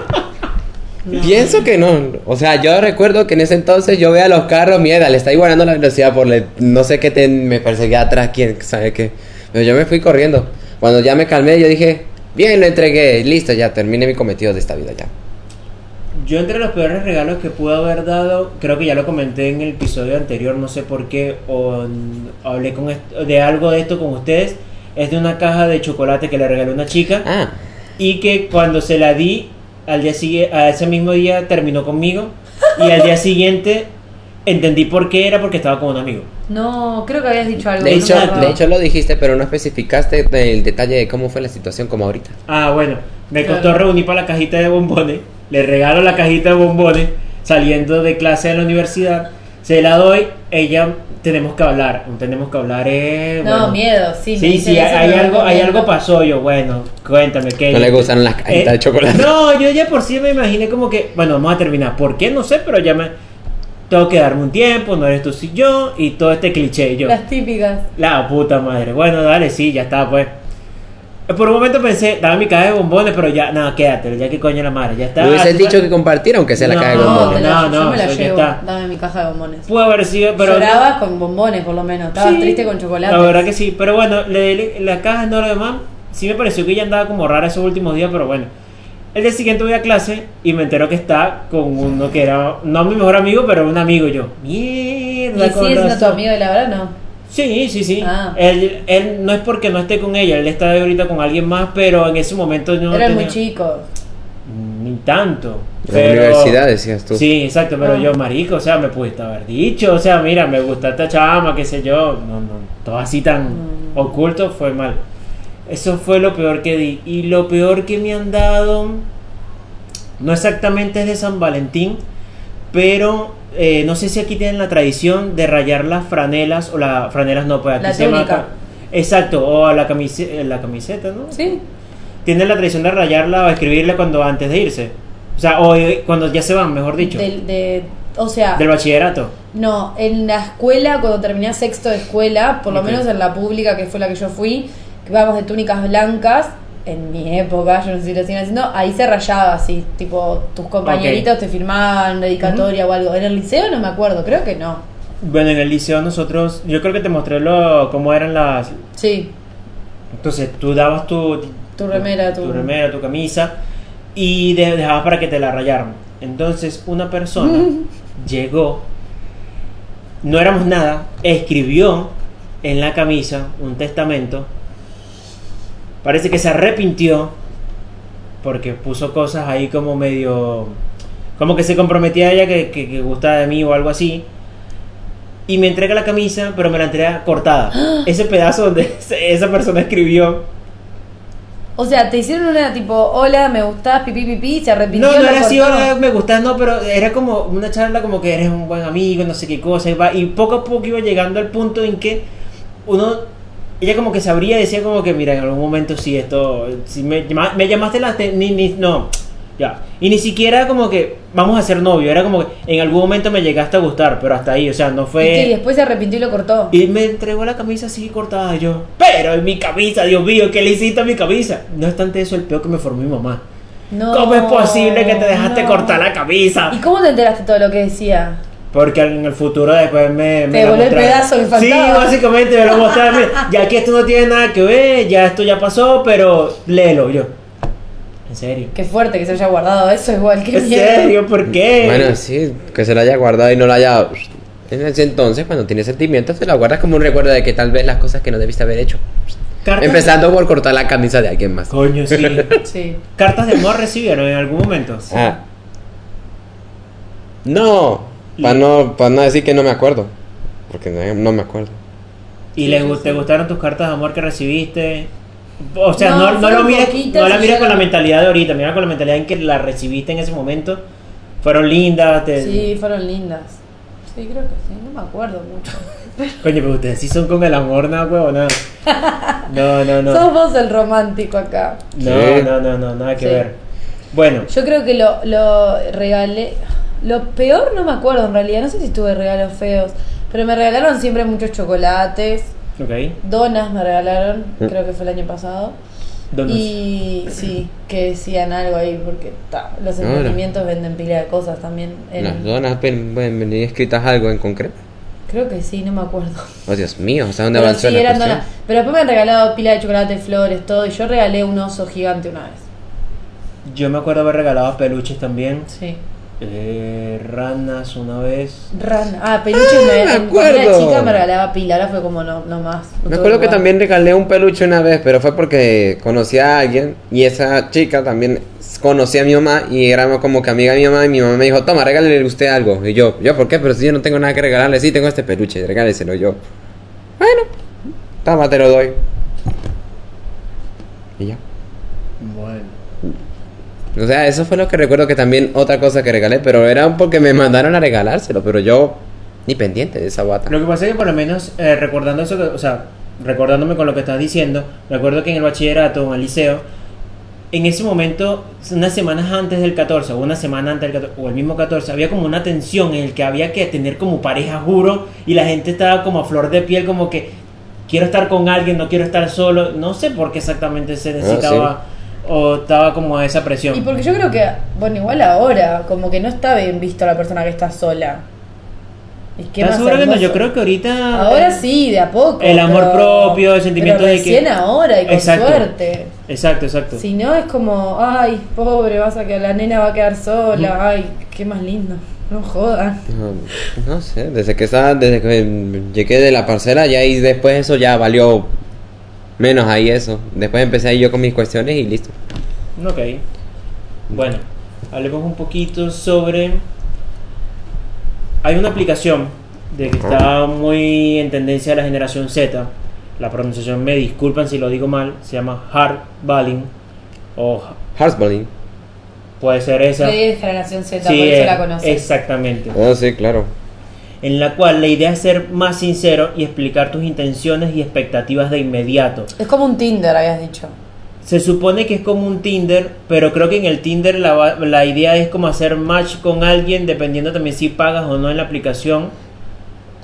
No. Pienso que no. O sea, yo recuerdo que en ese entonces yo veía los carros, mierda, le está igualando la velocidad por le- no sé qué te- me perseguía atrás, quién sabe qué. Pero yo me fui corriendo. Cuando ya me calmé, yo dije, bien, lo entregué, listo, ya terminé mi cometido de esta vida ya. Yo entre los peores regalos que pude haber dado, creo que ya lo comenté en el episodio anterior, no sé por qué, o hablé con de algo de esto con ustedes, es de una caja de chocolate que le regalé a una chica Ah, y que cuando se la di, al día siguiente, a ese mismo día terminó conmigo y al día siguiente entendí por qué era porque estaba con un amigo. No, creo que habías dicho algo. de no hecho, de hecho lo dijiste, pero no especificaste el detalle de cómo fue la situación como ahorita. Ah, bueno, me Claro. costó reunir para la cajita de bombones. Le regalo la cajita de bombones saliendo de clase de la universidad. Se la doy, ella tenemos que hablar. Tenemos que hablar, eh, No, bueno. miedo, sí. Sí, sí, hay, algo, hay algo pasó. Yo, bueno, cuéntame qué. No le gustaron las cajitas Eh, de chocolate. No, yo ya por sí me imaginé como que, bueno, vamos a terminar. ¿Por qué? No sé, pero ya me. Tengo que darme un tiempo, no eres tú, si yo, y todo este cliché. Yo, Las típicas. la puta madre. Bueno, dale, sí, ya está, pues. Por un momento pensé, daba mi caja de bombones, pero ya, no, quédate, ya que coño la madre, ya está. Ah, dicho que compartiera, aunque sea la No, caja de No, bombones. me la, No, yo no, me la llevo. está. Dame mi caja de bombones. Pudo haber sido, pero. Llorabas con bombones, por lo menos. Estabas Sí, triste con chocolate. La verdad que sí, pero bueno, le, le- la caja no lo demás. Sí me pareció que ella andaba como rara esos últimos días, pero bueno. El día siguiente voy a clase y me entero que está con uno que era, no mi mejor amigo, pero un amigo y yo. ¿Y Mierda, con sigue siendo tu razón". amigo de la verdad? No. Sí, sí, sí. Ah. Él, él no es porque no esté con ella, él está ahorita con alguien más, pero en ese momento no Eran tenía- muy chicos. Ni tanto. La universidad, decías tú. Sí, exacto, pero Ah. yo, marico, o sea, me pudiste haber dicho, o sea, mira, me gusta esta chama, qué sé yo, no, no, todo así tan Mm. oculto fue mal. Eso fue lo peor que di. Y lo peor que me han dado, no exactamente es de San Valentín, pero eh, no sé si aquí tienen la tradición de rayar las franelas, o las franelas no, pues aquí La se llama Exacto, o la, camise- la camiseta, ¿no? ¿Sí? Tienen la tradición de rayarla o escribirla cuando antes de irse. O sea, o eh, cuando ya se van, mejor dicho. Del, de, o sea, Del bachillerato. no, en la escuela, cuando terminé sexto de escuela, por lo menos en la pública, que fue la que yo fui, que íbamos de túnicas blancas, en mi época, yo no sé si lo siguen haciendo, ahí se rayaba así, tipo, tus compañeritos te firmaban dedicatoria o algo. En el liceo no me acuerdo, creo que no. Bueno, en el liceo nosotros, yo creo que te mostré lo, cómo eran las... Sí, Entonces tú dabas tu, Tu remera, tu- remera, tu camisa y de- dejabas para que te la rayaran. Entonces una persona (laughs) llegó, no éramos nada, escribió en la camisa un testamento. Parece que se arrepintió porque puso cosas ahí como medio... Como que se comprometía a ella que, que, que gustaba de mí o algo así. Y me entrega la camisa, pero me la entrega cortada. (gasps) Ese pedazo donde esa persona escribió o sea, te hicieron una tipo, hola, me gustás, pipí, pipí, se arrepintió. No, no era así, ahora me gustas, no, pero era como una charla como que eres un buen amigo, no sé qué cosa, y, va- y poco a poco iba llegando al punto en que uno, ella como que sabría, decía como que, mira, en algún momento sí, esto, si me, llama- me llamaste la, ni, ni, no, ya, y ni siquiera como que vamos a ser novio, era como que en algún momento me llegaste a gustar, pero hasta ahí, o sea, no Y fue... después se arrepintió y lo cortó. Y me entregó la camisa así cortada yo, pero en mi camisa, Dios mío, ¿qué le hiciste a mi camisa? No obstante eso, el peor que me formó mi mamá. No, ¿Cómo es posible que te dejaste no. cortar la camisa? ¿Y cómo te enteraste todo lo que decía? Porque en el futuro después me... me Te voló el pedazo faltaba. Sí, básicamente me lo mostraron. (laughs) Ya que esto no tiene nada que ver, ya esto ya pasó, pero léelo yo. ¿En serio? Qué fuerte que se haya guardado eso, igual que ¿En serio? ¿Por qué? Bueno, sí, que se la haya guardado y no la haya... En ese entonces, cuando tienes sentimientos, te la guardas como un recuerdo de que tal vez las cosas que no debiste haber hecho. Cartas- Empezando por cortar la camisa de alguien más. Coño, sí. (laughs) Sí. ¿Cartas de amor recibieron en algún momento? Ah. No, para no, pa no decir que no me acuerdo. Porque no, no me acuerdo. ¿Y Sí, le, te gustaron tus cartas de amor que recibiste? O sea, No, no, no, lo mires, no la mires con la no- mentalidad de ahorita, mira con la mentalidad en que la recibiste en ese momento. Fueron lindas, te... Sí, fueron lindas. Sí, creo que sí, no me acuerdo mucho. (laughs) Coño, pero ustedes sí son con el amor, nada, huevo, nada. No, no, no. Sos vos el romántico acá. No, no, no, no, nada que Sí. ver. Bueno, Yo creo que lo, lo regalé. Lo peor no me acuerdo en realidad, no sé si tuve regalos feos, pero me regalaron siempre muchos chocolates, ok. donas me regalaron, Mm. creo que fue el año pasado. Donos. Y sí, que decían algo ahí, porque ta, los No, no. emprendimientos venden pila de cosas también. en- Las donas pueden, venir escritas algo en concreto. Creo que sí, no me acuerdo. Oh, Dios mío, ¿hasta dónde Pero avanzó sí, la donas. Pero después me han regalado pila de chocolate, flores, todo, y yo regalé un oso gigante una vez. Yo me acuerdo haber regalado peluches también. Sí. Eh, ranas una vez. Rana. Ah, peluches Ah, me, me acuerdo. chica me regalaba pila, ahora fue como no, no más. no Me acuerdo que también regalé un peluche una vez, pero fue porque conocí a alguien y esa chica también conocía a mi mamá y éramos como que amiga de mi mamá y mi mamá me dijo, toma, regálele usted algo. Y yo, ¿yo por qué? Pero si yo no tengo nada que regalarle, sí tengo este peluche, regáleselo yo. Bueno, toma, te lo doy. Y ya. O sea, eso fue lo que recuerdo que también otra cosa que regalé, pero era porque me mandaron a regalárselo, pero yo ni pendiente de esa bata. Lo que pasa es que por lo menos eh, recordando eso, que- o sea, recordándome con lo que estás diciendo, recuerdo que en el bachillerato o en el liceo, en ese momento, unas semanas antes del 14 o una semana antes del 14 o el mismo 14, había como una tensión en el que había que tener como pareja, juro, y la gente estaba como a flor de piel, como que quiero estar con alguien, no quiero estar solo, no sé por qué exactamente se necesitaba o estaba como esa presión. Y porque yo creo que, bueno, igual ahora, como que no está bien visto la persona que está sola. ¿Y qué ¿Estás más segura que no? Yo creo que ahorita... Ahora sí, de a poco. El amor pero- propio, el sentimiento pero de que- recién ahora y con Exacto. suerte. Exacto, exacto. Si no, es como, ay, pobre, vas a que la nena va a quedar sola. Ay, qué más lindo. No jodan. No, no sé, desde que estaba, desde que llegué de la parcela ya y después eso ya valió menos ahí eso. Después empecé ahí yo con mis cuestiones y listo. Ok. Bueno, hablemos un poquito sobre. Hay una aplicación de que está muy en tendencia a la generación Z. La pronunciación me disculpan si lo digo mal. Se llama Hard Balling. O Heartballing. puede ser esa. De generación Z, Sí, por eso eh, la conoces. exactamente. Ah, sí, claro. En la cual la idea es ser más sincero y explicar tus intenciones y expectativas de inmediato. Es como un Tinder, habías dicho. Se supone que es como un Tinder, pero creo que en el Tinder la, la idea es como hacer match con alguien dependiendo también si pagas o no en la aplicación.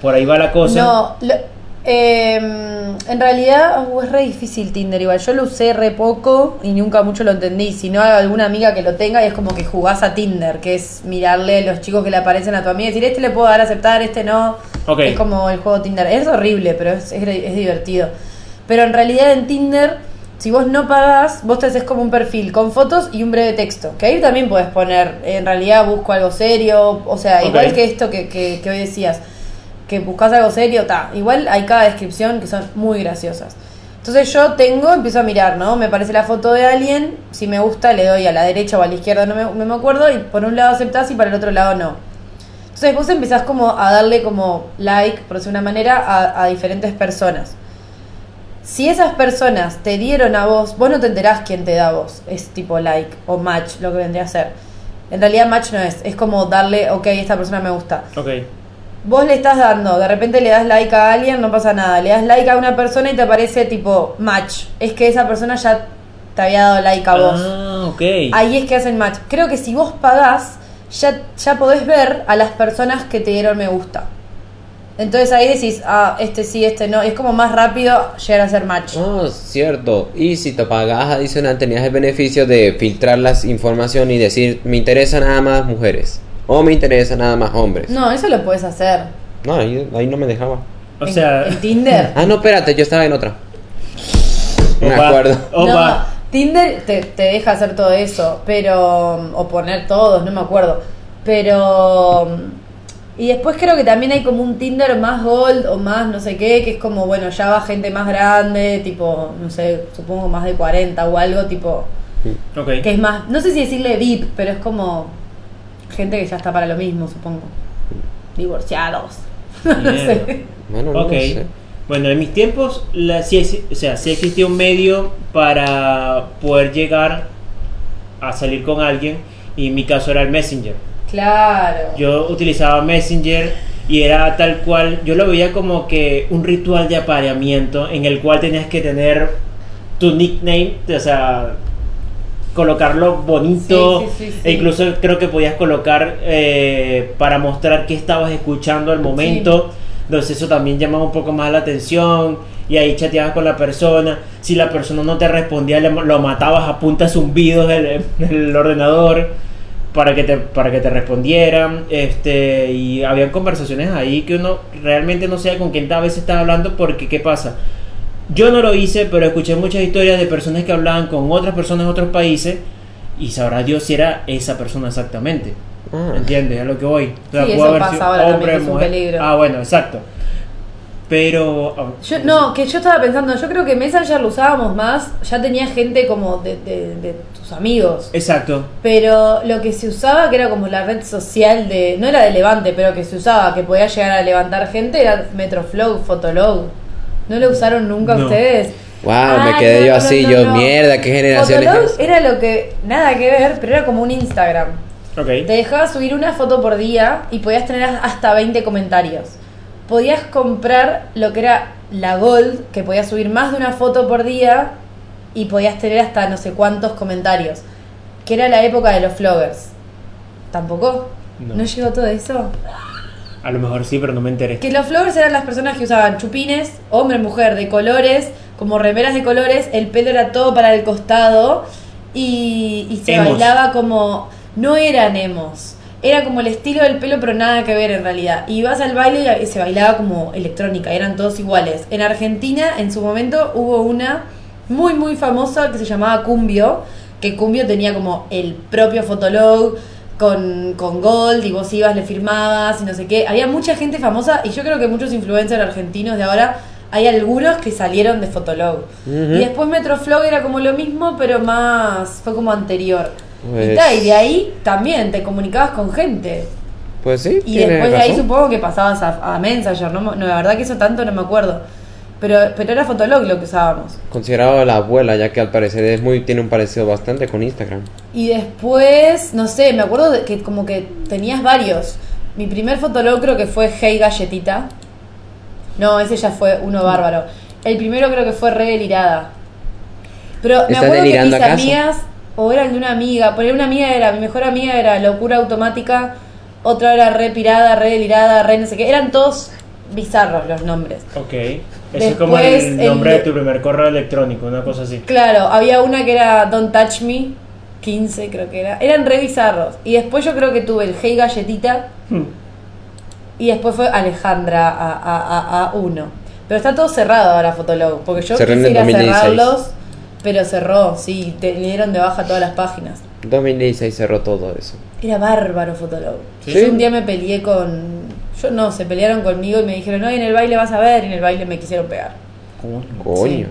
Por ahí va la cosa. No, lo- eh, en realidad uh, es re difícil Tinder igual. Yo lo usé re poco y nunca mucho lo entendí. Si no hay alguna amiga que lo tenga y es como que jugás a Tinder, que es mirarle los chicos que le aparecen a tu amiga y decir, este le puedo dar a aceptar, este no. Es como el juego Tinder. Es horrible, pero es, es, es divertido. Pero en realidad en Tinder, si vos no pagás, vos te haces como un perfil con fotos y un breve texto. Que ahí también puedes poner, en realidad busco algo serio. O sea, igual que esto que, que, que hoy decías, que buscas algo serio, ta. Igual hay cada descripción que son muy graciosas. Entonces yo tengo, empiezo a mirar, ¿no? Me parece la foto de alguien, si me gusta le doy a la derecha o a la izquierda, no me, me acuerdo, y por un lado aceptás y para el otro lado no. Entonces vos empezás como a darle como like, por decir una manera, a, a diferentes personas. Si esas personas te dieron a vos, vos no te enterás quién te da a vos. Es tipo like o match, lo que vendría a ser. En realidad match no es, es como darle, ok, esta persona me gusta. Ok. Vos le estás dando, de repente le das like a alguien, no pasa nada. Le das like a una persona y te aparece tipo match. Es que esa persona ya te había dado like a vos. Ah, ok. Ahí es que hacen match. Creo que si vos pagás, ya, ya podés ver a las personas que te dieron me gusta. Entonces ahí decís, ah, este sí, este no. Es como más rápido llegar a hacer match. Oh, cierto. Y si te pagas adicional, tenías el beneficio de filtrar las información y decir, me interesa nada más mujeres. O me interesa nada más hombres. No, eso lo puedes hacer. No, ahí, ahí no me dejaba. O sea. En, Tinder. Ah, no, espérate, yo estaba en otra. Me Opa, acuerdo. opa. No, Tinder te, te deja hacer todo eso, pero. O poner todos, no me acuerdo. Pero. Y después creo que también hay como un Tinder más gold o más no sé qué, que es como, bueno, ya va gente más grande, tipo, no sé, supongo más de 40 o algo, tipo. Ok. Que es más, no sé si decirle VIP, pero es como. Gente que ya está para lo mismo, supongo. Divorciados. (laughs) no sé. Bueno, no Ok. lo sé. Bueno, en mis tiempos, la, exi- o sea, sí existía un medio para poder llegar a salir con alguien y en mi caso era el Messenger. Claro. Yo utilizaba Messenger y era tal cual, yo lo veía como que un ritual de apareamiento en el cual tenías que tener tu nickname, o sea, colocarlo bonito, Sí, sí, sí, sí. e incluso creo que podías colocar eh, para mostrar que estabas escuchando al momento, entonces eso también llamaba un poco más la atención y ahí chateabas con la persona, si la persona no te respondía le- lo matabas a punta zumbidos del, del ordenador para que te para que te respondieran este y habían conversaciones ahí que uno realmente no sabe con quién a veces está hablando porque qué pasa yo no lo hice pero escuché muchas historias de personas que hablaban con otras personas de otros países y sabrá Dios si era esa persona exactamente Ah. ¿entiendes? a lo que voy o sea, Sí, pudo eso haber pasa sido ahora también, que es un mujer. peligro. ah bueno exacto pero ah, Yo, no, que yo estaba pensando, yo creo que Messenger lo usábamos más, ya tenía gente como de, de, de tus amigos. exacto Pero lo que se usaba, que era como la red social de. No era de Levante, pero que se usaba, que podía llegar a levantar gente, era Metroflog, Fotolog. ¿No lo usaron nunca No. ustedes? Wow, Ah, me quedé no, yo no, así, no, yo, no. mierda, qué generación Fotolog es era lo que. Nada que ver, pero era como un Instagram. ok Te dejaba subir una foto por día y podías tener hasta 20 comentarios. Podías comprar lo que era la Gold, que podías subir más de una foto por día y podías tener hasta no sé cuántos comentarios. Que era la época de los floggers. ¿Tampoco? No. ¿No llegó todo eso? A lo mejor sí pero no me enteré Que los floggers eran las personas que usaban chupines, hombre, mujer, de colores, como remeras de colores, el pelo era todo para el costado y, y se Emos. bailaba como... No eran emos, era como el estilo del pelo pero nada que ver en realidad. Y ibas al baile y se bailaba como electrónica, eran todos iguales. En Argentina en su momento hubo una muy muy famosa que se llamaba Cumbio, que Cumbio tenía como el propio fotolog con, con Gold y vos ibas, le firmabas y no sé qué. Había mucha gente famosa y yo creo que muchos influencers argentinos de ahora, hay algunos que salieron de Fotolog. Y después Metroflog era como lo mismo, pero más, fue como anterior. Pues- Y, ta, y de ahí también te comunicabas con gente. Pues sí, Y después de ahí supongo que pasabas a, a Messenger, ¿no? no, la verdad que eso tanto no me acuerdo. Pero, pero era Fotolog lo que usábamos. Considerado la abuela, ya que al parecer es muy, tiene un parecido bastante con Instagram. Y después, no sé, me acuerdo de que como que tenías varios. Mi primer fotolog creo que fue Hey Galletita. No, ese ya fue uno bárbaro. El primero creo que fue Re Delirada. Pero me ¿Estás acuerdo que mis acaso? amigas, o eran de una amiga, por una amiga era, mi mejor amiga era Locura Automática, otra era Re Pirada, Re Delirada, Re no sé qué. Eran todos bizarros los nombres. Ok. Eso es como el nombre de- de tu primer correo electrónico, una cosa así. Claro, había una que era Don't Touch Me, 15 creo que era. Eran re bizarros. Y después yo creo que tuve el Hey Galletita. Hmm. y después fue Alejandra a, a, a, a uno. Pero está todo cerrado ahora Fotolog, porque yo Cerró en quise el ir a 2016. cerrarlos, pero cerró, sí, te le dieron de baja todas las páginas. 2016 cerró todo eso. Era bárbaro Fotolog. ¿Sí? Yo un día me peleé con... Yo no, se pelearon conmigo y me dijeron, no, y en el baile vas a ver, y en el baile me quisieron pegar. Coño.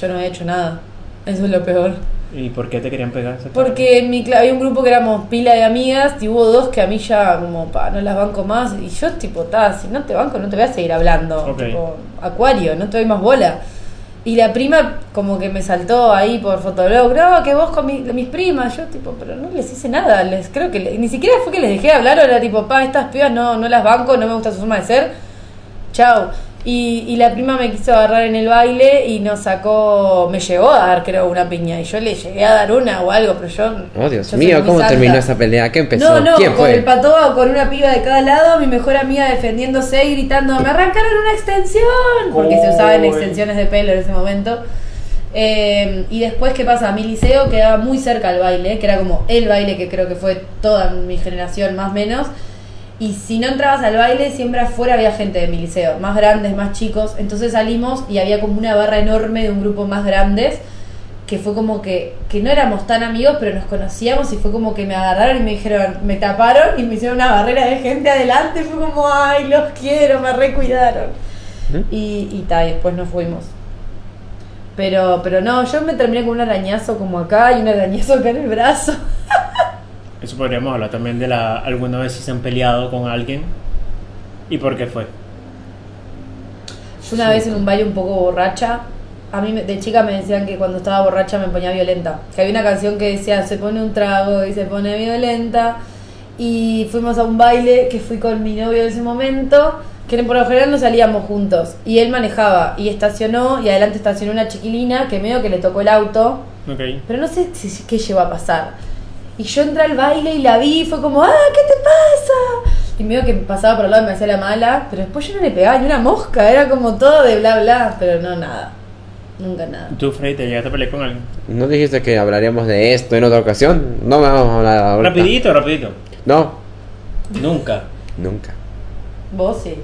Yo no he hecho nada. Eso es lo peor. ¿Y por qué te querían pegar? Porque en mi cla- había un grupo que éramos pila de amigas y hubo dos que a mí ya como pa, no las banco más y yo tipo, ta, si no te banco no te voy a seguir hablando. Tipo, acuario, no te doy más bola. Y la prima como que me saltó ahí por fotolog, no, que vos con mi- mis primas, yo tipo, pero no les hice nada, les creo que le- ni siquiera fue que les dejé de hablar, era tipo, pa, estas pibas no, no las banco, no me gusta su forma de ser, chao. Y, y la prima me quiso agarrar en el baile y nos sacó, me llegó a dar creo una piña y yo le llegué a dar una o algo, pero yo... Oh, Dios yo mío, ¿cómo terminó esa pelea? ¿Qué empezó? No, no, ¿Quién con fue? el patoa, con una piba de cada lado, mi mejor amiga defendiéndose y gritando, me arrancaron una extensión, porque se usaban extensiones de pelo en ese momento. Eh, y después, ¿qué pasa? Mi liceo quedaba muy cerca al baile, que era como el baile que creo que fue toda mi generación más o menos. Y si no entrabas al baile, siempre afuera había gente de mi liceo, más grandes, más chicos. Entonces salimos y había como una barra enorme de un grupo más grandes, que fue como que, que no éramos tan amigos, pero nos conocíamos y fue como que me agarraron y me dijeron, me taparon y me hicieron una barrera de gente adelante. Fue como, ay, los quiero, me recuidaron. Y, y ta, y después nos fuimos. Pero, pero no, yo me terminé con un arañazo como acá y un arañazo acá en el brazo. (laughs) Eso podríamos hablar también de la alguna vez si se han peleado con alguien y por qué fue. Yo una vez en un baile un poco borracha, a mí de chica me decían que cuando estaba borracha me ponía violenta. Que había una canción que decía se pone un trago y se pone violenta. Y fuimos a un baile que fui con mi novio en ese momento, que por lo general no salíamos juntos. Y él manejaba y estacionó y adelante estacionó una chiquilina que medio que le tocó el auto. Ok. Pero no sé si- qué llegó a pasar. Y yo entré al baile y la vi y fue como, ¡ah, qué te pasa! Y medio que pasaba por el lado y me hacía la mala, pero después yo no le pegaba ni una mosca, era como todo de bla bla, pero no nada. Nunca nada. ¿Tú, Freddy, te llegaste a pelear con alguien? ¿No dijiste que hablaríamos de esto en otra ocasión? No me vamos a hablar ahora. Rapidito, rapidito. No, Nunca. nunca. Vos sí.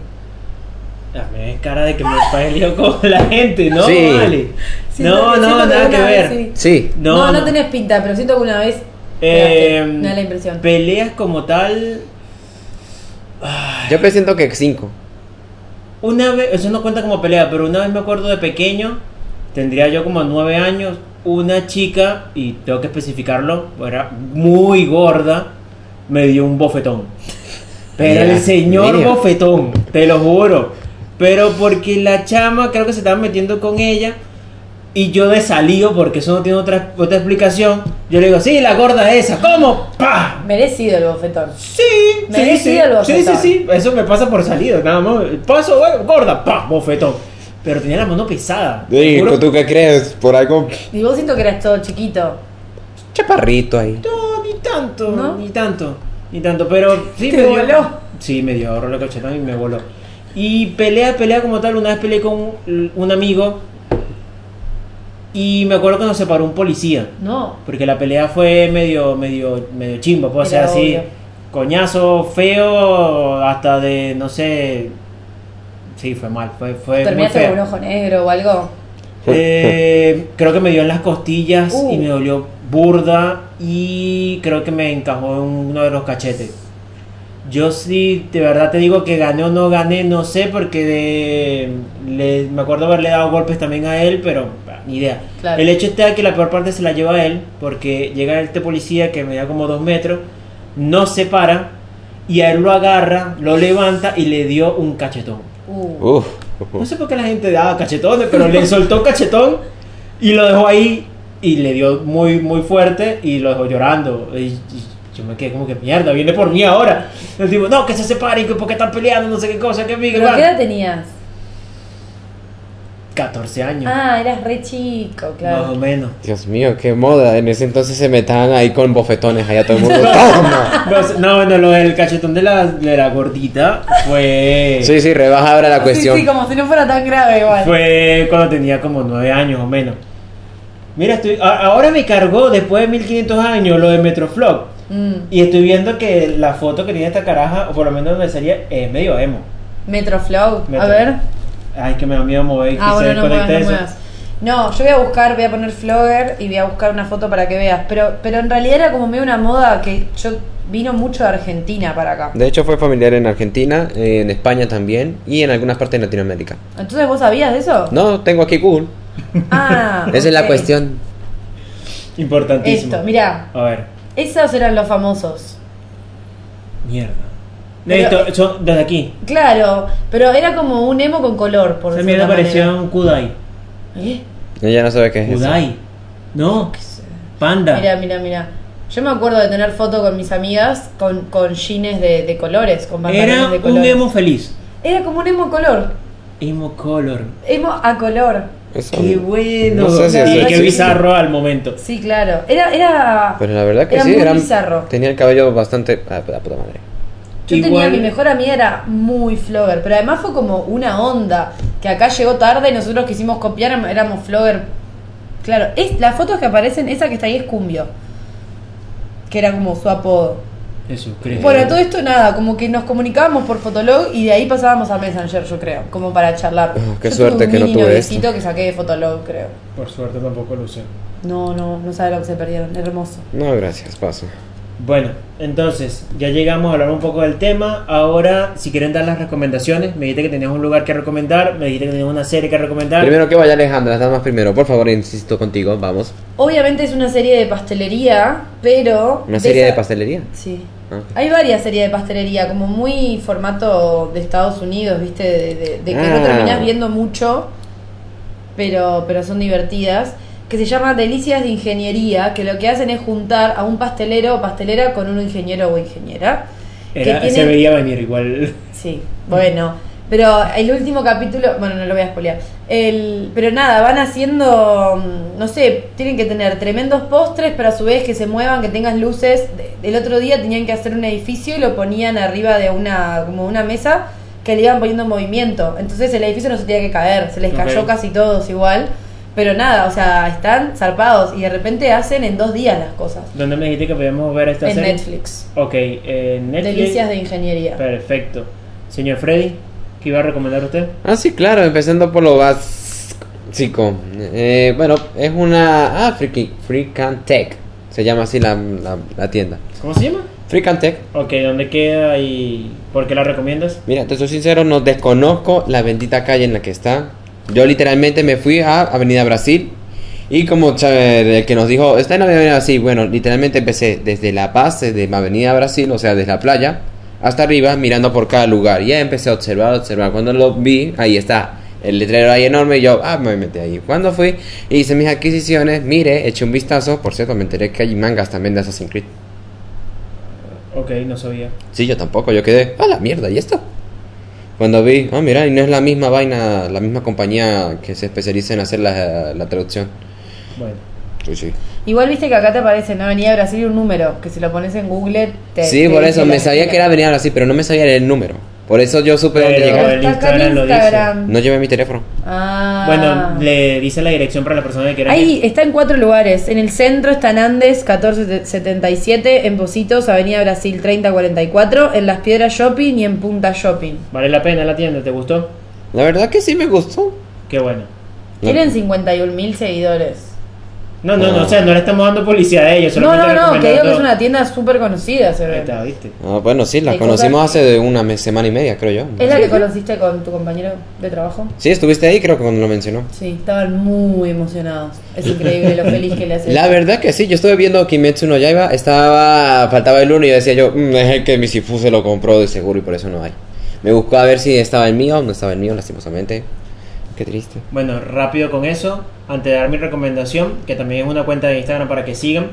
Ah, Me ves cara de que me peleo con la gente, ¿no? Sí. Vale. Siento- no, no, nada que vez ver. sí. Sí. No, No, no, no. tenés pinta, pero siento que una vez Eh, me da la impresión. Peleas como tal. Yo presiento que cinco. Una vez, eso no cuenta como pelea, pero una vez me acuerdo de pequeño, tendría yo como nueve años, una chica, y tengo que especificarlo, era muy gorda, me dio un bofetón. Pero el señor bofetón, te lo juro. Pero porque la chama creo que se estaba metiendo con ella y yo de salido, porque eso no tiene otra, otra explicación, yo le digo, sí, la gorda esa, ¿cómo? ¡Pah! Merecido el bofetón. Sí, sí, Merecido sí, el sí, sí, bofetón. sí, eso me pasa por salido, nada más. Paso, güey, gorda, pa, bofetón. Pero tenía la mano pesada. juro. ¿Tú qué crees? Por algo Y vos siento que eras todo chiquito. chaparrito ahí. No, ni tanto, ¿No? ni tanto, ni tanto, pero sí ¿Te me dio. voló? Sí, me dio rollo cachetón y me voló. Y pelea, pelea como tal, una vez peleé con un amigo y me acuerdo que nos separó un policía. No. Porque la pelea fue medio, medio, medio chimba, puedo ser así. obvio. Coñazo feo, hasta de, no sé. Sí, fue mal, fue, fue muy ¿Terminaste feo. con un ojo negro o algo? Eh, creo que me dio en las costillas Uh. y me dolió burda y creo que me encajó en uno de los cachetes. Yo sí, de verdad te digo que gané o no gané, no sé, porque de, le- me acuerdo haberle dado golpes también a él, pero ni idea. Claro. El hecho está que la peor parte se la lleva a él, porque llega este policía que me da como dos metros, no se para y a él lo agarra, lo levanta y le dio un cachetón. Uh. Uf. No sé por qué la gente daba cachetones, pero le soltó un cachetón y lo dejó ahí y le dio muy muy fuerte y lo dejó llorando. Y, y yo me quedé como que mierda, viene por mí ahora. El tipo, no, que se separen, que porque están peleando, no sé qué cosa, que miga, ¿Pero qué edad tenías? 14 años, Ah, eras re chico, más o claro. menos. Dios mío, qué moda. En ese entonces se metían ahí con bofetones allá todo el mundo. (laughs) ¡Toma! No, bueno, lo del cachetón de la, de la gordita fue. Sí, sí, rebaja ahora la cuestión. Sí, sí, como si no fuera tan grave igual. Fue cuando tenía como 9 años o menos. Mira, estoy, ahora me cargó después de 1500 años lo de Metroflog. Mm. Y estoy viendo que la foto que tiene esta caraja, o por lo menos donde sería, es medio emo. Metroflow. Metro. A ver. Ay, que me da miedo mover y Ah, se bueno, no muevas, no eso. muevas. No, yo voy a buscar, voy a poner Flogger y voy a buscar una foto para que veas. Pero, pero en realidad era como medio una moda que yo vino mucho de Argentina para acá. De hecho fue familiar en Argentina, en España también y en algunas partes de Latinoamérica. Entonces, ¿vos sabías de eso? No, tengo aquí Google. (laughs) Ah, Esa es la cuestión. Importantísimo. Esto, mira, A ver. esos eran los famosos. Mierda. Pero- Esto, son desde aquí. Claro, pero era como un emo con color, por decirlo parecía manera. un Kudai. ¿Eh? Ella no sabe qué es eso. Kudai. No. Panda. Mira, mira, mira. Yo me acuerdo de tener foto con mis amigas con, con jeans de, de colores, con pantalones Era de un colores. emo feliz. Era como un emo color. Emo color. Emo a color. Eso- Qué bueno. No sé si y eso qué que bizarro al momento. Sí, claro. Era, era. Pero la verdad que era sí, muy era, bizarro. tenía el cabello bastante... Ah, la puta madre. Yo Igual- tenía mi mejor amiga era muy flogger, pero además fue como una onda que acá llegó tarde y nosotros quisimos copiar, éramos flogger. Claro, es, las fotos que aparecen, esa que está ahí es Cumbio, que era como su apodo. Eso, creo. Bueno, todo esto nada, como que nos comunicábamos por Fotolog y de ahí pasábamos a Messenger, yo creo, como para charlar. Ah, qué Yo suerte tuve un que no mini tuve noviecito que saqué de Fotolog, creo. Por suerte tampoco lo usé. No, no, no sabe lo que se perdieron, hermoso. No, gracias, paso. Bueno, entonces, ya llegamos a hablar un poco del tema. Ahora, si quieren dar las recomendaciones, me dijiste que tenías un lugar que recomendar, me dijiste que tenías una serie que recomendar. Primero que vaya Alejandra, las damas primero. Por favor, insisto contigo, vamos. Obviamente es una serie de pastelería, pero... ¿Una serie de pastelería? Sí. Ah. Hay varias series de pastelería, como muy formato de Estados Unidos, ¿viste? De, de- de que no Ah. terminás viendo mucho, pero, pero son divertidas. Que se llama Delicias de Ingeniería, que lo que hacen es juntar a un pastelero o pastelera con un ingeniero o ingeniera. Era- que Se veía venir igual. Sí, bueno. Pero el último capítulo, bueno, no lo voy a spoilear. El, pero nada, van haciendo, mm, no sé, tienen que tener tremendos postres, pero a su vez que se muevan, que tengan luces. El otro día tenían que hacer un edificio y lo ponían arriba de una, como una mesa que le iban poniendo en movimiento. Entonces el edificio no se tenía que caer, se les cayó casi todos igual. Pero nada, o sea, están zarpados y de repente hacen en dos días las cosas. ¿Dónde me dijiste que podíamos ver esta En serie? Netflix. Ok, en Netflix. Delicias de Ingeniería. Perfecto. Señor Freddy, ¿qué iba a recomendar usted? Ah, sí, claro, empezando por lo básico. Eh, bueno, es una... Ah, Freaky, Freakan Tech. Se llama así la, la, la tienda. ¿Cómo se llama? Freakan Tech. Ok, ¿dónde queda y por qué la recomiendas? Mira, te soy sincero, no desconozco la bendita calle en la que está. Yo literalmente me fui a Avenida Brasil y como el que nos dijo, está en Avenida Brasil, bueno, literalmente empecé desde la base de Avenida Brasil, o sea, desde la playa, hasta arriba, mirando por cada lugar. Y ya empecé a observar, observar. Cuando lo vi, ahí está. El letrero ahí enorme y yo, ah, me metí ahí. Cuando fui y hice mis adquisiciones, mire, eché un vistazo. Por cierto, me enteré que hay mangas también de Assassin's Creed. Ok, no sabía. Sí, yo tampoco, yo quedé, ah, la mierda, ¿y esto? Cuando vi, ah, mira, y no es la misma vaina, la misma compañía que se especializa en hacer la, la traducción. Bueno. Sí, sí. Igual viste que acá te aparece en Avenida Brasil un número, que si lo pones en Google te... Sí, te por eso, me sabía que era venir ahora sí, pero no me sabía el número. Por eso yo supe dónde Pero llegar. el Instagram lo dice. No llevé mi teléfono. Ah. Bueno, le dice la dirección para la persona que quiera. Ahí está en cuatro lugares. En el centro está en Andes 1477, en Positos, Avenida Brasil 3044, en Las Piedras Shopping y en Punta Shopping. ¿Vale la pena la tienda? ¿Te gustó? La verdad que sí me gustó. Qué bueno. Tienen 51 mil seguidores. No, no, no, No. o sea, no le estamos dando publicidad a ellos. No, no, no, que digo que es una tienda súper conocida, se Ahí ve. está, ¿viste? Ah, bueno, sí, la conocimos hace una semana y media, creo yo. ¿Es la que conociste con tu compañero de trabajo? Sí, estuviste ahí, creo que cuando lo mencionó. Sí, estaban muy emocionados. Es increíble lo feliz que le hace. La verdad que sí, yo estuve viendo Kimetsu no Yaiba, estaba, faltaba el uno y yo decía yo, "Mm, es el que mi Sifu se lo compró de seguro y por eso no hay. Me buscó a ver si estaba el mío, no estaba el mío, lastimosamente. Qué triste. Bueno, rápido con eso. Antes de dar mi recomendación, que también es una cuenta de Instagram para que sigan.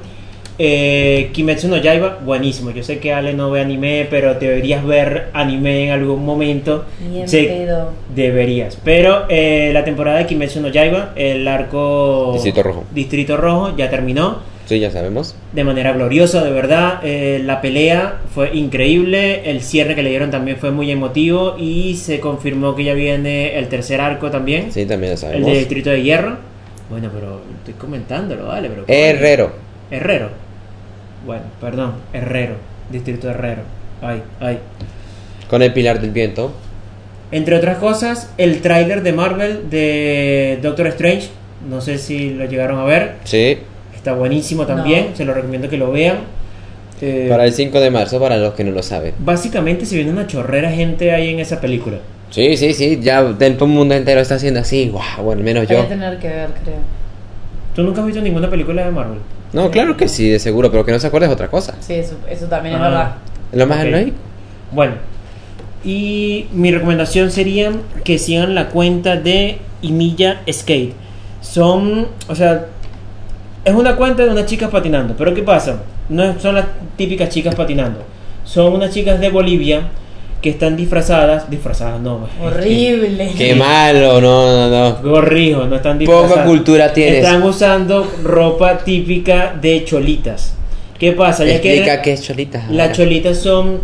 Eh, Kimetsu no Yaiba, buenísimo. Yo sé que Ale no ve anime, pero deberías ver anime en algún momento. Ni en Sí, pedo. Deberías. Pero eh, la temporada de Kimetsu no Yaiba, el arco Distrito Rojo. Distrito Rojo ya terminó Sí, ya sabemos. de manera gloriosa, de verdad. Eh, la pelea fue increíble, el cierre que le dieron también fue muy emotivo y se confirmó que ya viene el tercer arco también, Sí, también ya el sabemos. de Distrito de Hierro. Bueno, pero estoy comentándolo, vale, pero Herrero. Herrero. bueno, perdón, Herrero, Distrito Herrero. Ay, ay. Con el pilar del viento. Entre otras cosas, el tráiler de Marvel de Doctor Strange, no sé si lo llegaron a ver, Sí. está buenísimo también, No. se lo recomiendo que lo vean. Eh, Para el 5 de marzo, para los que no lo saben. Básicamente se viene una chorrera gente ahí en esa película. Sí, sí, sí. Ya del mundo entero está haciendo así. Guau, bueno, menos Voy yo. a tener que ver, creo. ¿Tú nunca has visto ninguna película de Marvel? No, claro que sí, de seguro, pero que no se acuerde es otra cosa. Sí, eso, eso también es Ah. verdad. Lo más Ok. lógico. Bueno, y mi recomendación sería que sigan la cuenta de Imilla Skate. Son, o sea, es una cuenta de unas chicas patinando. Pero ¿qué pasa? No es- son las típicas chicas patinando. Son unas chicas de Bolivia que están disfrazadas, disfrazadas no, Horrible. Qué malo, no, no, no. Corrijo, no están Poca disfrazadas. cultura tienes. Están usando ropa típica de cholitas. ¿Qué pasa? Ya que Explica qué es cholita. las cholitas son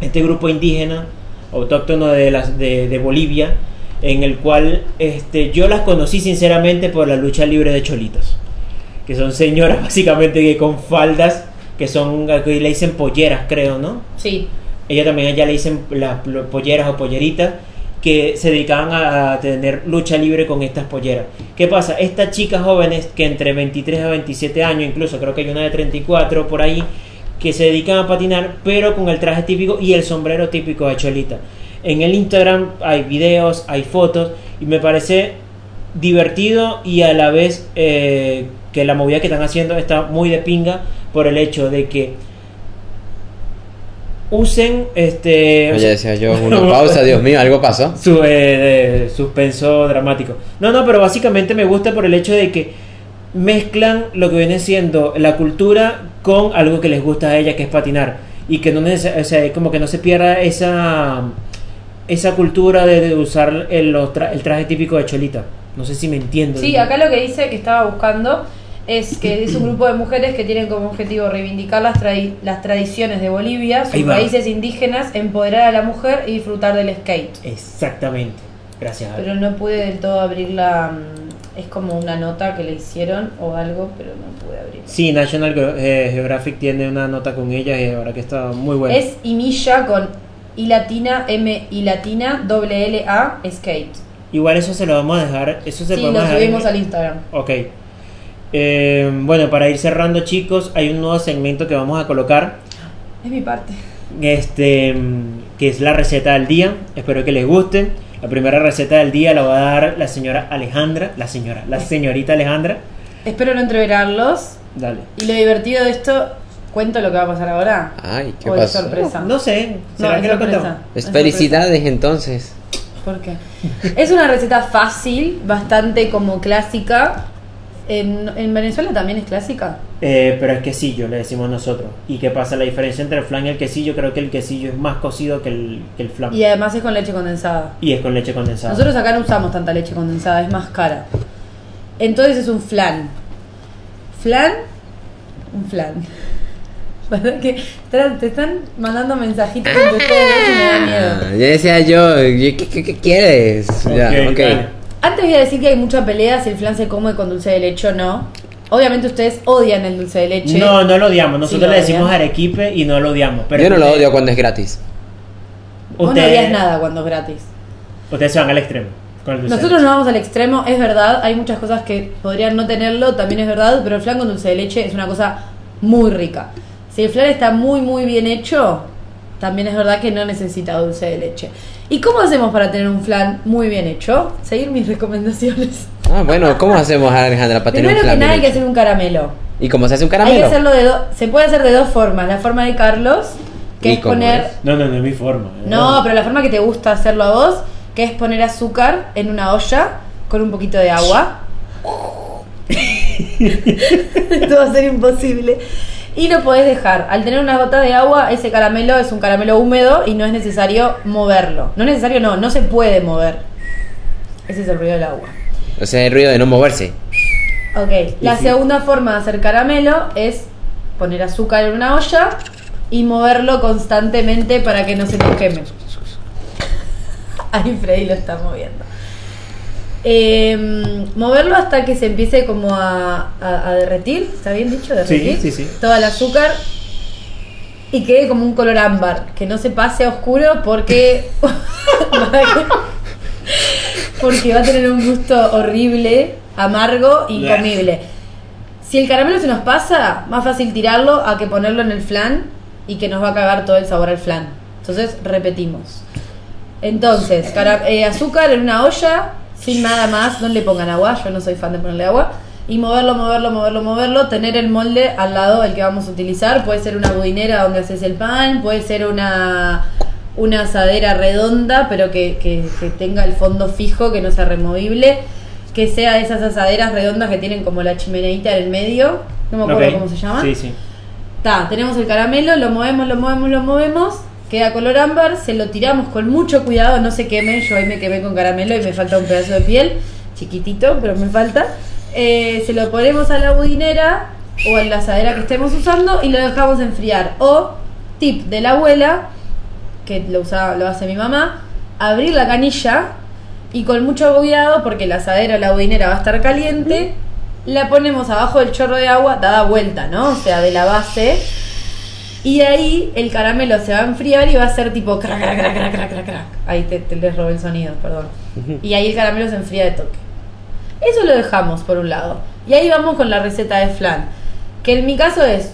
este grupo indígena autóctono de, las, de, de Bolivia, en el cual este, yo las conocí sinceramente por la lucha libre de cholitas, que son señoras (laughs) básicamente que con faldas, que son, que le dicen polleras creo, ¿no? Sí. Ella también allá le dicen las polleras o polleritas que se dedicaban a tener lucha libre con estas polleras. ¿Qué pasa? Estas chicas jóvenes que entre 23 a 27 años, incluso creo que hay una de 34 por ahí, que se dedican a patinar, pero con el traje típico y el sombrero típico de Cholita. En el Instagram hay videos, hay fotos y me parece divertido y a la vez eh, que la movida que están haciendo está muy de pinga por el hecho de que usen este Oye, decía yo, una (laughs) pausa, Dios mío, algo pasó. su eh, de suspenso dramático. No, no, pero básicamente me gusta por el hecho de que mezclan lo que viene siendo la cultura con algo que les gusta a ella, que es patinar. Y que no neces- o sea, como que no se pierda esa esa cultura de, de usar el, los tra- el traje típico de Cholita. No sé si me entiendo. Sí, acá lo que dice que estaba buscando es que es un grupo de mujeres que tienen como objetivo reivindicar las, las tradiciones de Bolivia, sus raíces indígenas, empoderar a la mujer y disfrutar del skate. Exactamente. Gracias. Pero no pude del todo abrirla. mm, Es como una nota que le hicieron o algo, pero no pude abrirla. Sí, National eh, Geographic tiene una nota con ella y ahora que está muy buena. Es Imilla con I latina, M I latina, doble L A, skate. Igual eso se lo vamos a dejar. Eso se Sí, lo dejar subimos al Instagram. Ok. Eh, bueno, para ir cerrando, chicos, hay un nuevo segmento que vamos a colocar. Es mi parte. Este, que es la receta del día. Espero que les guste. La primera receta del día la va a dar la señora Alejandra. La señora, la señorita Alejandra. Espero no entreverarlos. Dale. Y lo divertido de esto, ¿cuento lo que va a pasar ahora? Ay, ¿qué ¿O es pasó? sorpresa? No sé. No, ¿Será es que lo sorpresa. contamos? Es Es felicidades entonces. ¿Por qué? Es una receta fácil, bastante como clásica. En, en Venezuela también es clásica. Eh, pero es quesillo, le decimos nosotros. ¿Y qué pasa? La diferencia entre el flan y el quesillo, creo que el quesillo es más cocido que el, que el flan. Y además es con leche condensada. Y es con leche condensada. Nosotros acá no usamos tanta leche condensada, es más cara. Entonces es un flan. ¿Flan? Un flan. (laughs) ¿Verdad que te, están mandando mensajitos dos (laughs) y me da miedo? Ah, ya decía yo, ¿qué, qué- qué quieres? ya, Ok, ok. Antes voy a decir que hay mucha pelea si el flan se come con dulce de leche o no. Obviamente ustedes odian el dulce de leche. No, no lo odiamos. Nosotros Sí, lo le decimos odian. arequipe y no lo odiamos. Pero yo no lo ustedes- odio cuando es gratis. Vos no ustedes- odias nada cuando es gratis. Ustedes se van al extremo. Con el dulce de Nosotros leche. nos vamos al extremo, es verdad, hay muchas cosas que podrían no tenerlo, también es verdad, pero el flan con dulce de leche es una cosa muy rica. Si el flan está muy muy bien hecho, también es verdad que no necesita dulce de leche. ¿Y cómo hacemos para tener un flan muy bien hecho? Seguir mis (laughs) recomendaciones. Ah, bueno, ¿cómo hacemos, Alejandra, para tener Primero un que flan nada hay que hacer un caramelo. ¿Y cómo se hace un Hay que caramelo? hacerlo de dos, se puede hacer de dos formas. La forma de Carlos, que ¿Y es poner es? No, no, no es mi forma. ¿eh? No, pero la forma que te gusta hacerlo a vos, que es poner azúcar en una olla con un poquito de agua. (laughs) (laughs) Esto va a ser imposible. Y lo podés dejar. Al tener una gota de agua, ese caramelo es un caramelo húmedo y no es necesario moverlo. No es necesario, no, no se puede mover. Ese es el ruido del agua. O sea, el ruido de no moverse. Ok, la sí. segunda forma de hacer caramelo es poner azúcar en una olla y moverlo constantemente para que no se nos queme. Ahí Freddy lo está moviendo. Eh, moverlo hasta que se empiece como a, a- a derretir, ¿está bien dicho? Derretir. sí, sí. Todo el azúcar y quede como un color ámbar, que no se pase a oscuro porque (laughs) porque va a tener un gusto horrible, amargo, incomible. Si el caramelo se nos pasa, más fácil tirarlo a que ponerlo en el flan y que nos va a cagar todo el sabor al flan. Entonces, repetimos. Entonces, cara- eh, azúcar en una olla, sin nada más, no le pongan agua, yo no soy fan de ponerle agua. Y moverlo, moverlo, moverlo, moverlo, tener el molde al lado del que vamos a utilizar. Puede ser una budinera donde haces el pan, puede ser una, una asadera redonda, pero que, que- que tenga el fondo fijo, que no sea removible. Que sea esas asaderas redondas que tienen como la chimeneita en el medio. No me acuerdo cómo se llama. Sí, sí. Ta, tenemos el caramelo, lo movemos, lo movemos, lo movemos, queda color ámbar, se lo tiramos con mucho cuidado, no se queme, yo ahí me quemé con caramelo y me falta un pedazo de piel, chiquitito, pero me falta. Eh, se lo ponemos a la budinera o en la asadera que estemos usando y lo dejamos enfriar. O, tip de la abuela, que lo, usaba, lo hace mi mamá, abrir la canilla y con mucho cuidado, porque la asadera o la budinera va a estar caliente, la ponemos abajo del chorro de agua, dada vuelta, ¿no? O sea, de la base. Y ahí el caramelo se va a enfriar y va a ser tipo crack, crack, crack, crack, crack, crack, crack. Ahí te, te les robé el sonido, perdón. Y ahí el caramelo se enfría de toque. Eso lo dejamos por un lado. Y ahí vamos con la receta de flan. Que en mi caso es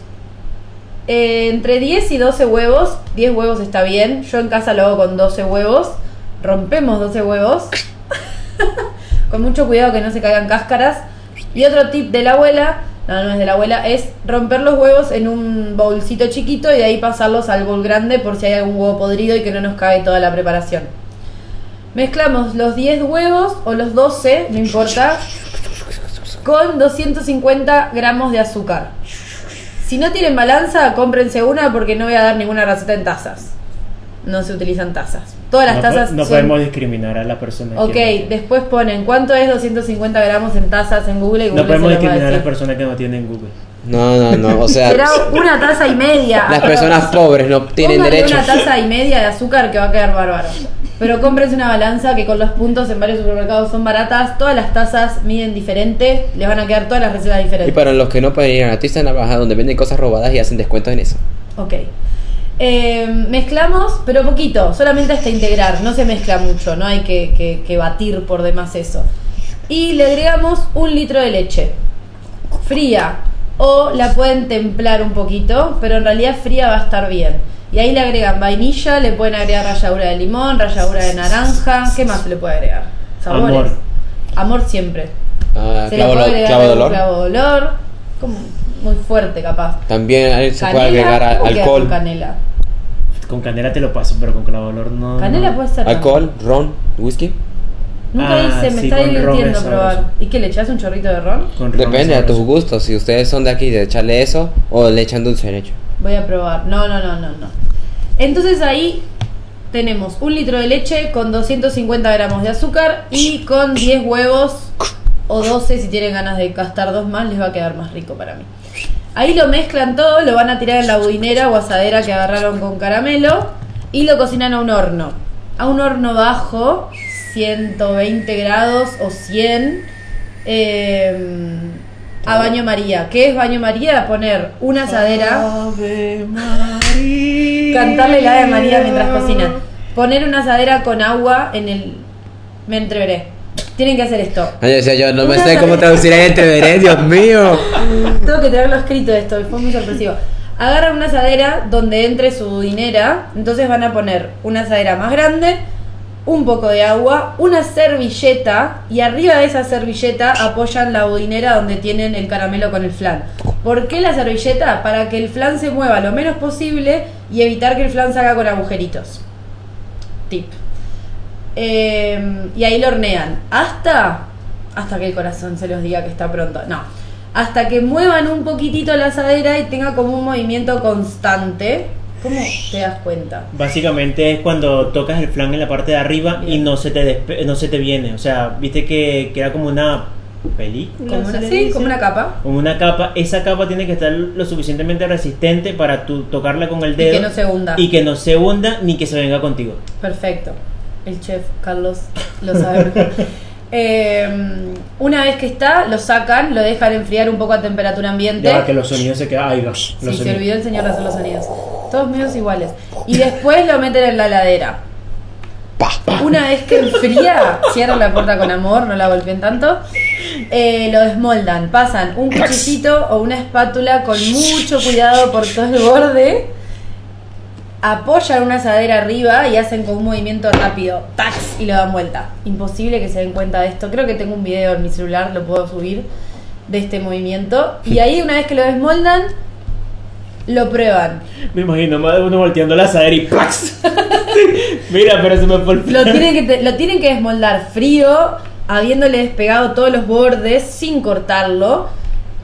eh, entre 10 y 12 huevos. 10 huevos está bien. Yo en casa lo hago con 12 huevos. Rompemos 12 huevos. (laughs) con mucho cuidado que no se caigan cáscaras. Y otro tip de la abuela, no, no es de la abuela, es romper los huevos en un bolsito chiquito y de ahí pasarlos al bol grande por si hay algún huevo podrido y que no nos cae toda la preparación. Mezclamos los 10 huevos o los 12, no importa, con 250 gramos de azúcar. Si no tienen balanza, cómprense una porque no voy a dar ninguna receta en tazas. No se utilizan tazas. Todas las no, tazas po- no son- podemos discriminar a la persona. Ok, que después ponen cuánto es 250 gramos en tazas en Google y no, Google no podemos discriminar a las personas que no tienen Google. No, no, no. O sea, Será una taza y media. las personas pobres no tienen derecho. una taza y media de azúcar que va a quedar bárbaro. Pero cómprense una balanza que con los puntos en varios supermercados son baratas. Todas las tazas miden diferente. Les van a quedar todas las recetas Y diferentes. para los que no pueden ir a la tienda navaja donde venden cosas robadas y hacen descuentos en eso. Ok. Eh, mezclamos, pero poquito, solamente hasta integrar, no se mezcla mucho, no hay que, que- que batir por demás eso. Y le agregamos un litro de leche, fría, o la pueden templar un poquito, pero en realidad fría va a estar bien. Y ahí le agregan vainilla, le pueden agregar ralladura de limón, ralladura de naranja, ¿qué más se le puede agregar? Sabores. Amor. Amor siempre. Ah, Se le puede agregar clavo de algún olor. clavo de olor, como muy fuerte capaz. También se puede agregar a- ¿cómo queda alcohol. con canela. Con canela te lo paso, pero con clavo de olor no. Canela no. puede ser. Alcohol, ron, whisky. Nunca Ah, hice, me sí, está con ron divirtiendo probar. ¿Y qué le echas un chorrito de ron? Con ron Depende de tus gustos. Si ustedes son de aquí, de echarle eso o le echan dulce de leche. Voy a probar. No, no, no, no, no. Entonces ahí tenemos un litro de leche con 250 gramos de azúcar y con 10 huevos o 12 si tienen ganas de gastar dos más les va a quedar más rico para mí. Ahí lo mezclan todo, lo van a tirar en la budinera o asadera que agarraron con caramelo y lo cocinan a un horno. A un horno bajo, 120 grados o 100. eh, a baño María. ¿Qué es baño María? Poner una asadera. Ave María. Cantarle la Ave María mientras cocinan. Poner una asadera con agua en el. Me entreveré. Tienen que hacer esto. Ay, decía yo, no me sé cómo traducir ahí entreveré, Dios mío. (laughs) Tengo que tenerlo escrito esto, fue muy sorpresivo. Agarran una asadera donde entre su dinera, entonces van a poner una asadera más grande, un poco de agua, una servilleta y arriba de esa servilleta apoyan la budinera donde tienen el caramelo con el flan. ¿Por qué la servilleta? Para que el flan se mueva lo menos posible y evitar que el flan salga con agujeritos. Tip. Eh, y ahí lo hornean. Hasta. Hasta que el corazón se los diga que está pronto. No. Hasta que muevan un poquitito la asadera y tenga como un movimiento constante. ¿Cómo te das cuenta? Básicamente es cuando tocas el flan en la parte de arriba y Bien. no se te despe- no se te viene. O sea, viste que queda como una película. Como ¿se una, le sí, dice? como una capa. Como una capa. Esa capa tiene que estar lo suficientemente resistente para tú tocarla con el Y dedo. que no se hunda. Y que no se hunda ni que se venga contigo. Perfecto. El chef Carlos lo sabe mejor. (laughs) Eh, una vez que está, lo sacan, lo dejan enfriar un poco a temperatura ambiente. Ya que los sonidos se quedan. Ahí. Sí, los se sonidos. olvidó el señor de hacer los sonidos. Todos medios iguales. Y después lo meten en la heladera. Una vez que enfría, cierran la puerta con amor, no la golpeen tanto. eh, lo desmoldan, pasan un cuchillito o una espátula con mucho cuidado por todo el borde. Apoyan una asadera arriba y hacen con un movimiento rápido, tax, y lo dan vuelta. Imposible que se den cuenta de esto. Creo que tengo un video en mi celular, lo puedo subir, de este movimiento. Y ahí, una vez que lo desmoldan, lo prueban. Me imagino más de uno volteando la asadera y ¡pax! (laughs) Mira, pero se me fue el Lo tienen, que te- lo tienen que desmoldar frío, habiéndole despegado todos los bordes sin cortarlo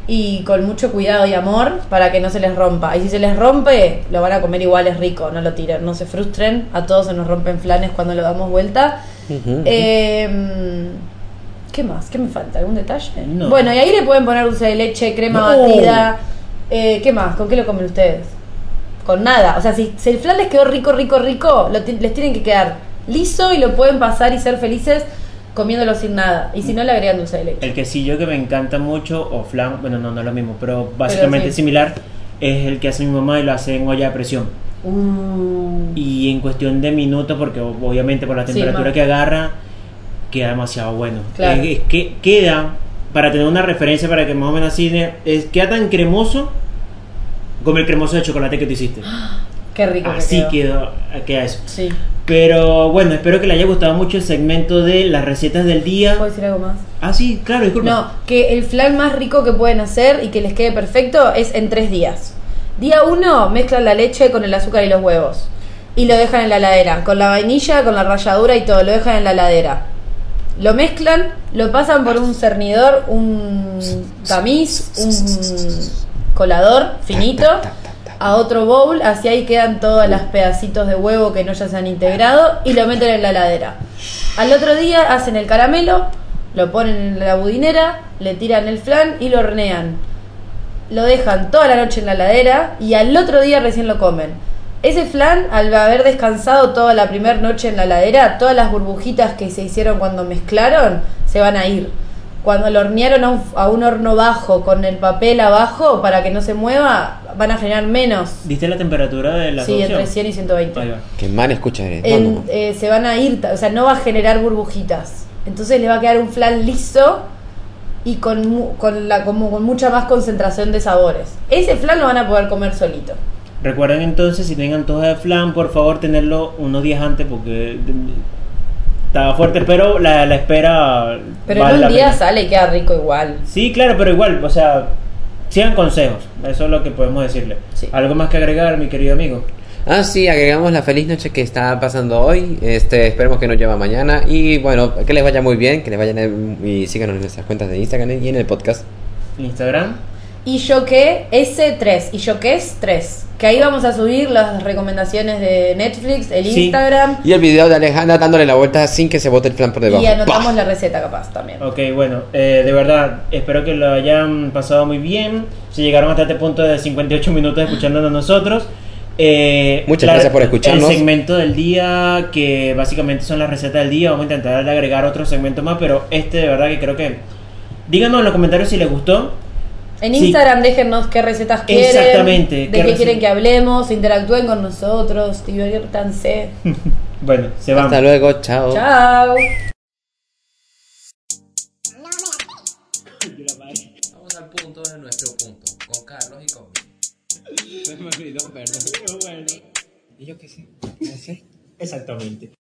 y con mucho cuidado y amor para que no se les rompa. Y si se les rompe, lo van a comer igual, es rico, no lo tiren, no se frustren. A todos se nos rompen flanes cuando lo damos vuelta. Eh, ¿Qué más? ¿Qué me falta? ¿Algún detalle? No. Bueno, y ahí le pueden poner dulce de leche, crema No. batida. Eh, ¿Qué más? ¿Con qué lo comen ustedes? Con nada. O sea, si, si el flan les quedó rico, rico, rico, lo les tienen que quedar liso y lo pueden pasar y ser felices comiéndolo sin nada. Y si no, le agregan dulce de leche. El quesillo que me encanta mucho, o flan, bueno, no, no es lo mismo, pero básicamente sí. similar, es el que hace mi mamá y lo hace en olla de presión. Uh. Y en cuestión de minutos, porque obviamente por la temperatura que agarra, queda demasiado bueno. Claro. Es, es que queda, para tener una referencia para que más o menos así, es, queda tan cremoso como el cremoso de chocolate que tú hiciste. (gasps) Qué rico. que Así quedó. queda eso. Sí. Pero bueno, espero que le haya gustado mucho el segmento de las recetas del día. ¿Puedo decir algo más? Ah, sí, claro, disculpa. No, que el flan más rico que pueden hacer y que les quede perfecto es en tres días. Día uno, mezclan la leche con el azúcar y los huevos. Y lo dejan en la heladera. Con la vainilla, con la ralladura y todo. Lo dejan en la heladera. Lo mezclan, lo pasan por un cernidor, un tamiz, un colador finito, a otro bowl, así ahí quedan todos los pedacitos de huevo que no ya se han integrado y lo meten en la heladera. Al otro día hacen el caramelo, lo ponen en la budinera, le tiran el flan y lo hornean. Lo dejan toda la noche en la heladera y al otro día recién lo comen. Ese flan, al haber descansado toda la primera noche en la heladera, todas las burbujitas que se hicieron cuando mezclaron se van a ir. Cuando lo hornearon a un, a un horno bajo con el papel abajo para que no se mueva, van a generar menos. ¿Diste la temperatura de la Sí, entre 100 y 120 Ahí va. Qué mal escucha eres. en- eh, se van a ir, o sea, no va a generar burbujitas. Entonces le va a quedar un flan liso y con, mu- con, la, como con mucha más concentración de sabores. Ese flan lo van a poder comer solito. Recuerden entonces, si tienen antojo de flan, por favor tenerlo unos días antes porque estaba fuerte, pero la, la espera Pero vale en un día pena. sale y queda rico igual. Sí, claro, pero igual, o sea, sigan consejos, eso es lo que podemos decirle. Sí. ¿Algo más que agregar, mi querido amigo? Ah, sí, agregamos la feliz noche que está pasando hoy. Este, esperemos que nos lleva mañana. Y bueno, que les vaya muy bien, que les vayan en- y síganos en nuestras cuentas de Instagram y en el podcast. Instagram. Y yo que S3 y yo que es 3. Que ahí vamos a subir las recomendaciones de Netflix, el Sí. Instagram Y el video de Alejandra dándole la vuelta sin que se bote el flan por debajo. y anotamos ¡Pah! la receta capaz también. Ok, bueno, eh, de verdad, espero que lo hayan pasado muy bien. Si llegaron hasta este punto de 58 minutos escuchándonos nosotros. eh, Muchas la- gracias por escucharnos. El segmento del día, que básicamente son las recetas del día. Vamos a intentar agregar otro segmento más, pero este de verdad que creo que... Díganos en los comentarios si les gustó. En Sí. Instagram déjennos qué recetas quieren, Exactamente, de qué qué quieren que hablemos, interactúen con nosotros, diviértanse. (laughs) Bueno, se van. Hasta luego, chao. Chao. Vamos al punto de nuestro punto, con Carlos y conmigo. (laughs) Me olvidó, perdón. Y yo qué sé, no sé. Exactamente.